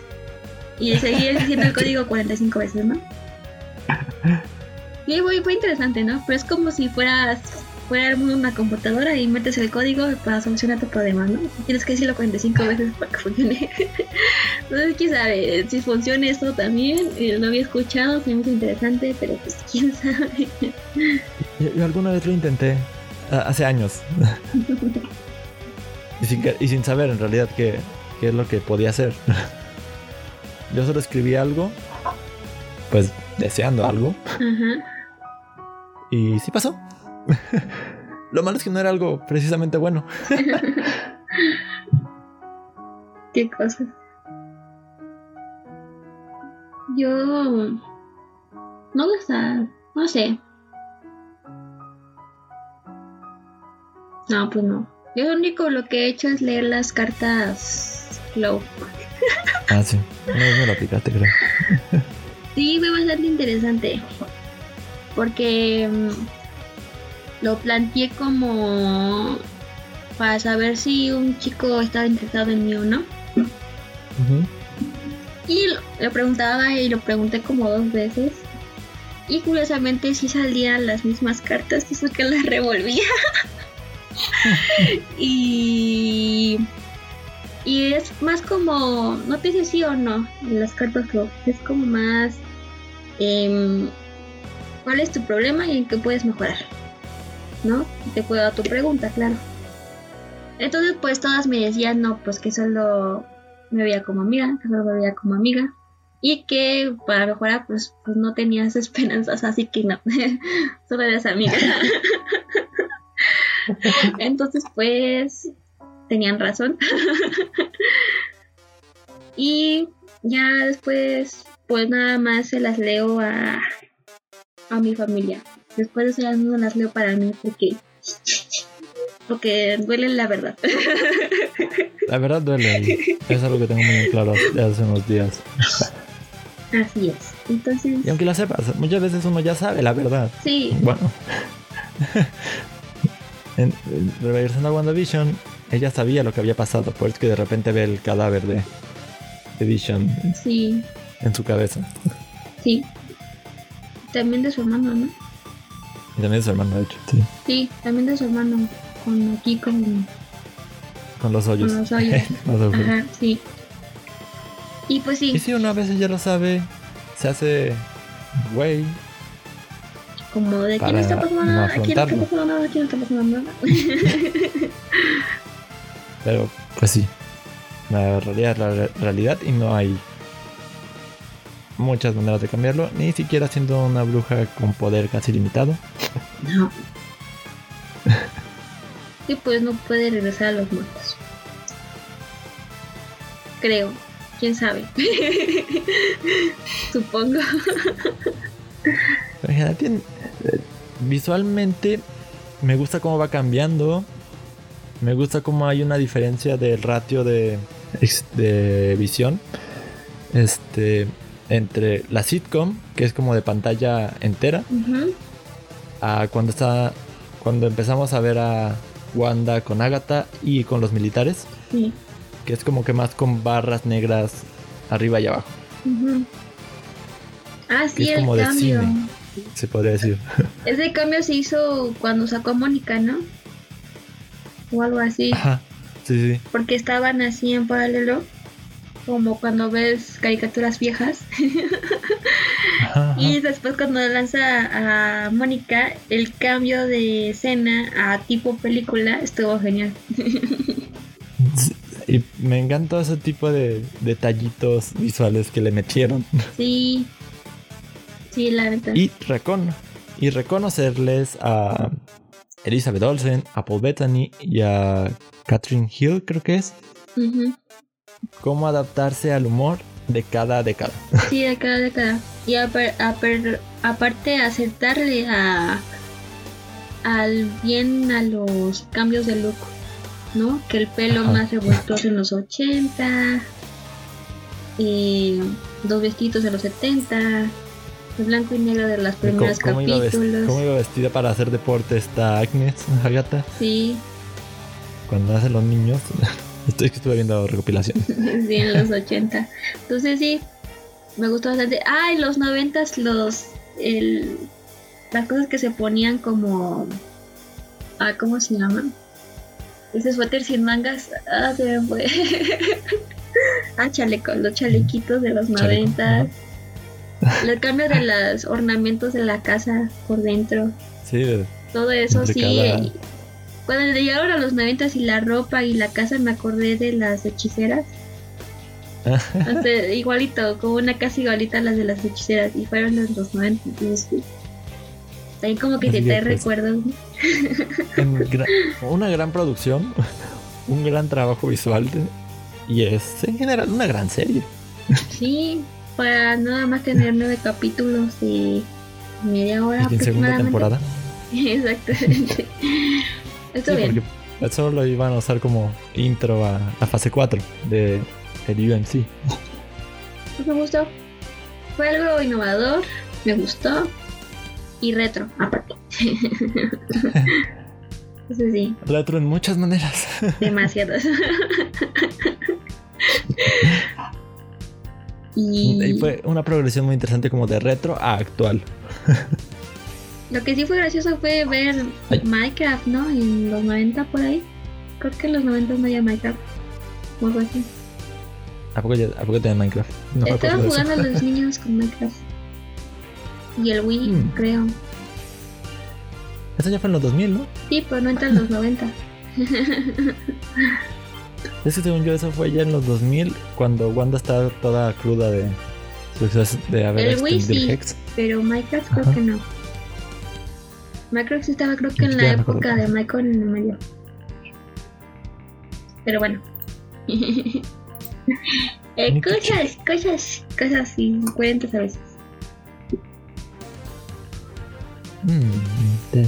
Y seguir diciendo el código 45 veces, ¿no? Sí, muy, muy interesante, ¿no? Pero es como si fueras fuera una computadora y metes el código para solucionar tu problema, ¿no? Tienes que decirlo 45 veces para que funcione. Entonces, quién sabe si funciona esto también. Eh, lo había escuchado, se me hizo interesante, pero pues quién sabe. Yo, yo alguna vez lo intenté, hace años. y, sin, que- y sin saber en realidad qué, qué es lo que podía hacer. Yo solo escribí algo, pues deseando algo, Ajá. y sí pasó. lo malo es que no era algo precisamente bueno. Qué cosas. Yo no sé, no sé. No, pues no. Yo lo único lo que he hecho es leer las cartas Flow. Ah, sí. No, no lo aplicaste, creo. Sí, fue bastante interesante. Porque mm, lo planteé como para saber si un chico estaba interesado en mí o no. Y lo, lo preguntaba y lo pregunté como dos veces. Y curiosamente sí salían las mismas cartas, eso que las revolvía. y, y es más como, no te dice sí o no, las cartas lo, es como más, em, ¿cuál es tu problema y en qué puedes mejorar? ¿No? Te puedo dar tu pregunta, claro. Entonces pues todas me decían, no, pues que solo me veía como amiga, que solo me veía como amiga. Y que para mejorar, pues, pues no tenías esperanzas, así que no, solo eres amiga. Entonces, pues, tenían razón. y ya después, pues nada más se las leo a, a mi familia. Después de eso ya no las leo para mí porque, porque duele la verdad. La verdad duele. Es algo que tengo muy claro hace unos días. Así es. Entonces, Y aunque la sepas, muchas veces uno ya sabe la verdad. sí, Bueno. en, en- regresando a WandaVision, ella sabía lo que había pasado, por eso que de repente ve el cadáver de, de Vision sí, en su cabeza. sí. También de su hermano, ¿no? Y también de su hermano, de hecho. Sí. Sí, también de su hermano. Con aquí con, Con los hoyos. con los hoyos. Ajá, sí. Y pues Y sí, si uno a veces ya lo sabe, se hace güey. como de aquí no está pasando no nada, aquí no está pasando nada, aquí no está pasando nada. Pero pues sí. La realidad es la re- realidad y no hay muchas maneras de cambiarlo, ni siquiera siendo una bruja con poder casi limitado. No. Y pues no puede regresar a los muertos. Creo. ¿Quién sabe? Supongo. Eh, visualmente me gusta cómo va cambiando. Me gusta cómo hay una diferencia del ratio de, visión. Este. Entre la sitcom, que es como de pantalla entera. A cuando está. Cuando empezamos a ver a Wanda con Agatha y con los militares, Sí. que es como que más con barras negras arriba y abajo, Ujú. Ah, sí, es el como de cine, se podría decir. Ese cambio se hizo cuando sacó a Mónica, ¿no? O algo así. Ajá, sí, sí. Porque estaban así en paralelo. Como cuando ves caricaturas viejas. Ajá, ajá. Y después cuando lanza a Mónica, el cambio de escena a tipo película estuvo genial. Y me encantó ese tipo de detallitos visuales que le metieron. Sí. Sí, la neta. Y, recon y reconocerles a Elizabeth Olsen, a Paul Bettany y a Catherine Hill, creo que es, Ujú. Cómo adaptarse al humor de cada década. Sí, de cada década. Y apar- apar- aparte aceptarle a, al bien a los cambios de look, ¿no? Que el pelo Ajá. más revueltoso en los 80, eh, dos vestidos de los 70, el blanco y negro de los ¿Cómo, primeros cómo iba capítulos. cómo iba vestida para hacer deporte esta Agnes, Agatha? Sí, Cuando nacen los niños. Estoy que estuve viendo recopilaciones. sí, en los 80. Entonces sí, me gustó bastante. Ah, en los 90 los el, las cosas que se ponían como ah, ¿cómo se llaman? Ese suéter sin mangas, ah, se me fue. ah, chaleco, los chalequitos de los Chaleco, 90. ajá. El cambio de los ornamentos de la casa por dentro. Sí, Todo eso sí. cada- Cuando llegaron a los 90 y la ropa y la casa me acordé de las hechiceras. Igualito, como una casa igualita a las de las hechiceras. Y fueron en los 90. Entonces, sí. También como que te trae pues, recuerdos. una gran producción, un gran trabajo visual de- y es en general una gran serie. Sí, para nada más tener nueve capítulos de media hora Y en segunda temporada. Exactamente. Esto Sí, bien. porque eso lo iban a usar como intro a la fase 4 de el UMC. Pues me gustó. Fue algo innovador, me gustó. Y retro, aparte. Sí, Retro en muchas maneras. demasiados. y Y fue una progresión muy interesante como de retro a actual. Lo que sí fue gracioso fue ver Ay. Minecraft, ¿no? En los 90 por ahí. Creo que en los 90 no había Minecraft. O algo así. ¿A poco, ya, ¿a poco tiene Minecraft? No Estaban de eso. jugando los niños con Minecraft. Y el Wii, Hmm. creo. Eso ya fue en los 2000, ¿no? Sí, pero no entra en los 90. Es que según yo eso fue ya en los 2000 cuando Wanda estaba toda cruda de suceso de haber El Wii sí. Hex. Pero Minecraft creo que no. Sí estaba creo que en la época de Michael en el medio. Pero bueno. Eh, cosas, cosas, cosas incoherentes a veces. Mm, te,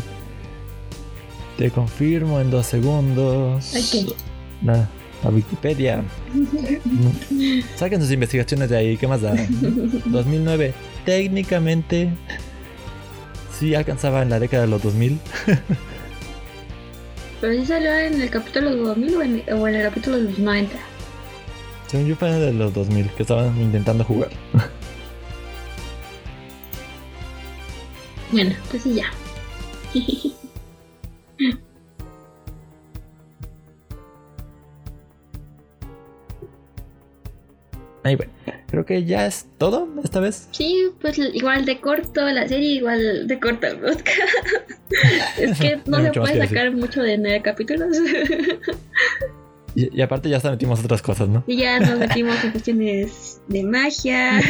te confirmo en dos segundos. Ok. La, la Wikipedia. Saquen sus investigaciones de ahí, ¿qué más da? 2009. Técnicamente sí alcanzaba en la década de los 2000. Pero sí salió en el capítulo de los 2000 o en, o en el capítulo de los 90. Según yo fue de los 2000 que estaban intentando jugar. Bueno, pues sí ya. Ahí bueno, creo que ya es todo esta vez. Sí, pues igual de corto la serie, igual de corto el podcast. es que no se puede sacar mucho de nueve capítulos. Y, y aparte ya hasta metimos otras cosas, ¿no? y ya nos metimos en cuestiones de magia.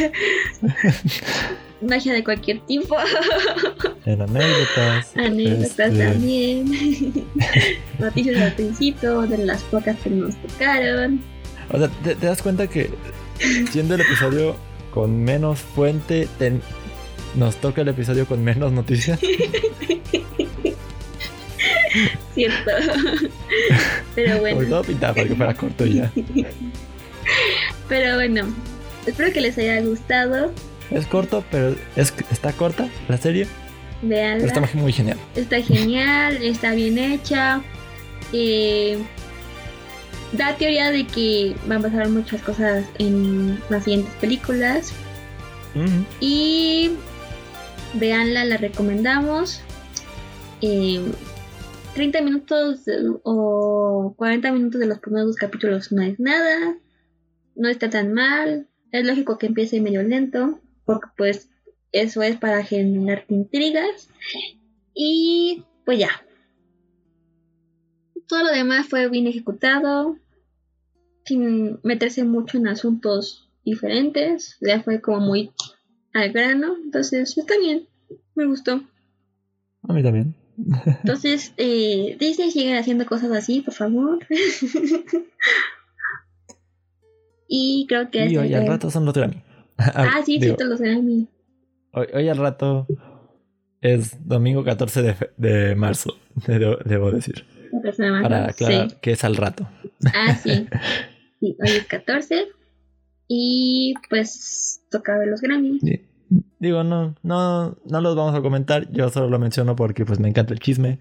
magia de cualquier tipo. En anécdotas. Anécdotas este, también. Noticias al principio, de las pocas que nos tocaron. O sea, ¿te, te das cuenta que siendo el episodio con menos fuente, te- nos toca el episodio con menos noticias? Cierto. Pero bueno. todo pintaba para que fuera corto ya. Pero bueno. Espero que les haya gustado. Es corto, pero es, está corta la serie, pero Veanla. está muy genial. Está genial, está bien hecha. eh, da teoría de que van a pasar muchas cosas en las siguientes películas. Y veanla, la recomendamos. Eh, 30 minutos o 40 minutos de los primeros dos capítulos no es nada. No está tan mal. Es lógico que empiece medio lento. Porque pues eso es para generar intrigas. Y pues ya. Todo lo demás fue bien ejecutado. Sin meterse mucho en asuntos diferentes. Ya fue como muy al grano. Entonces está bien. Me gustó. A mí también. Entonces, eh, Disney sigue haciendo cosas así, por favor. y creo que Y este hoy al rato son los Grammy. Ah, sí, Digo, sí, te lo sé a mí. hoy, hoy al rato Es domingo 14 de, de marzo, debo, debo decir. Para aclarar Sí. que es al rato. Ah, sí. Sí, hoy es 14. Y pues toca ver los Grammy. Di- Digo, no, no, no los vamos a comentar. Yo solo lo menciono porque pues me encanta el chisme.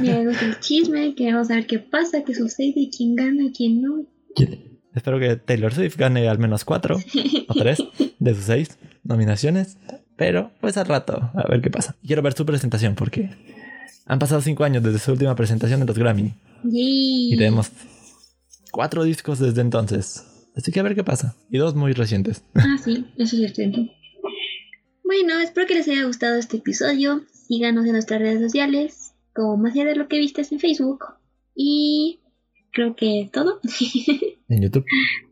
Me gusta el chisme, queremos saber qué pasa, qué sucede, quién gana, quién no. Espero que Taylor Swift gane al menos cuatro o tres de sus seis nominaciones. Pero pues al rato, a ver qué pasa. Quiero ver su presentación porque han pasado cinco años desde su última presentación de los Grammy. Yay. Y tenemos cuatro discos desde entonces. Así que a ver qué pasa. Y dos muy recientes. Ah, sí, eso es cierto. Bueno, espero que les haya gustado este episodio. Síganos en nuestras redes sociales, como más allá de lo que vistes en Facebook. Y creo que todo. En YouTube.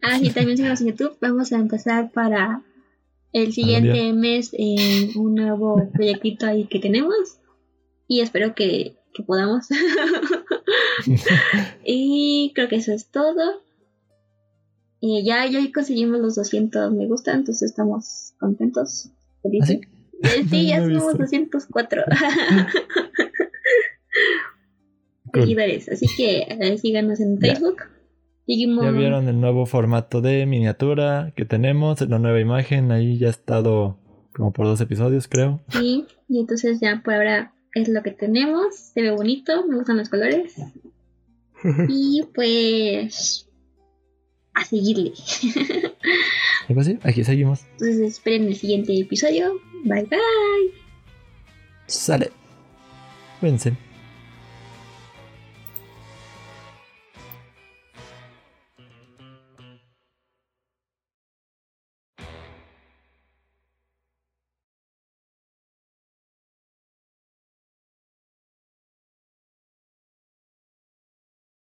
ah, sí, también síganos en YouTube. Vamos a empezar para el siguiente mes en un nuevo proyectito ahí que tenemos. Y espero que, que podamos. y creo que eso es todo. Y ya, ya conseguimos los 200 me gusta, entonces estamos contentos. Felices. ¿Ah, Eh, Sí, ya somos visto. 204 Cool. seguidores. Así que eh, síganos en Ya. Facebook. Ya vieron el nuevo formato de miniatura que tenemos, la nueva imagen, ahí ya ha estado como por dos episodios creo. Sí, y entonces ya por ahora es lo que tenemos. Se ve bonito, me gustan los colores. Y pues. A seguirle. Y pues sí, aquí seguimos. Entonces esperen el siguiente episodio. Bye bye. Sale. Cuídense.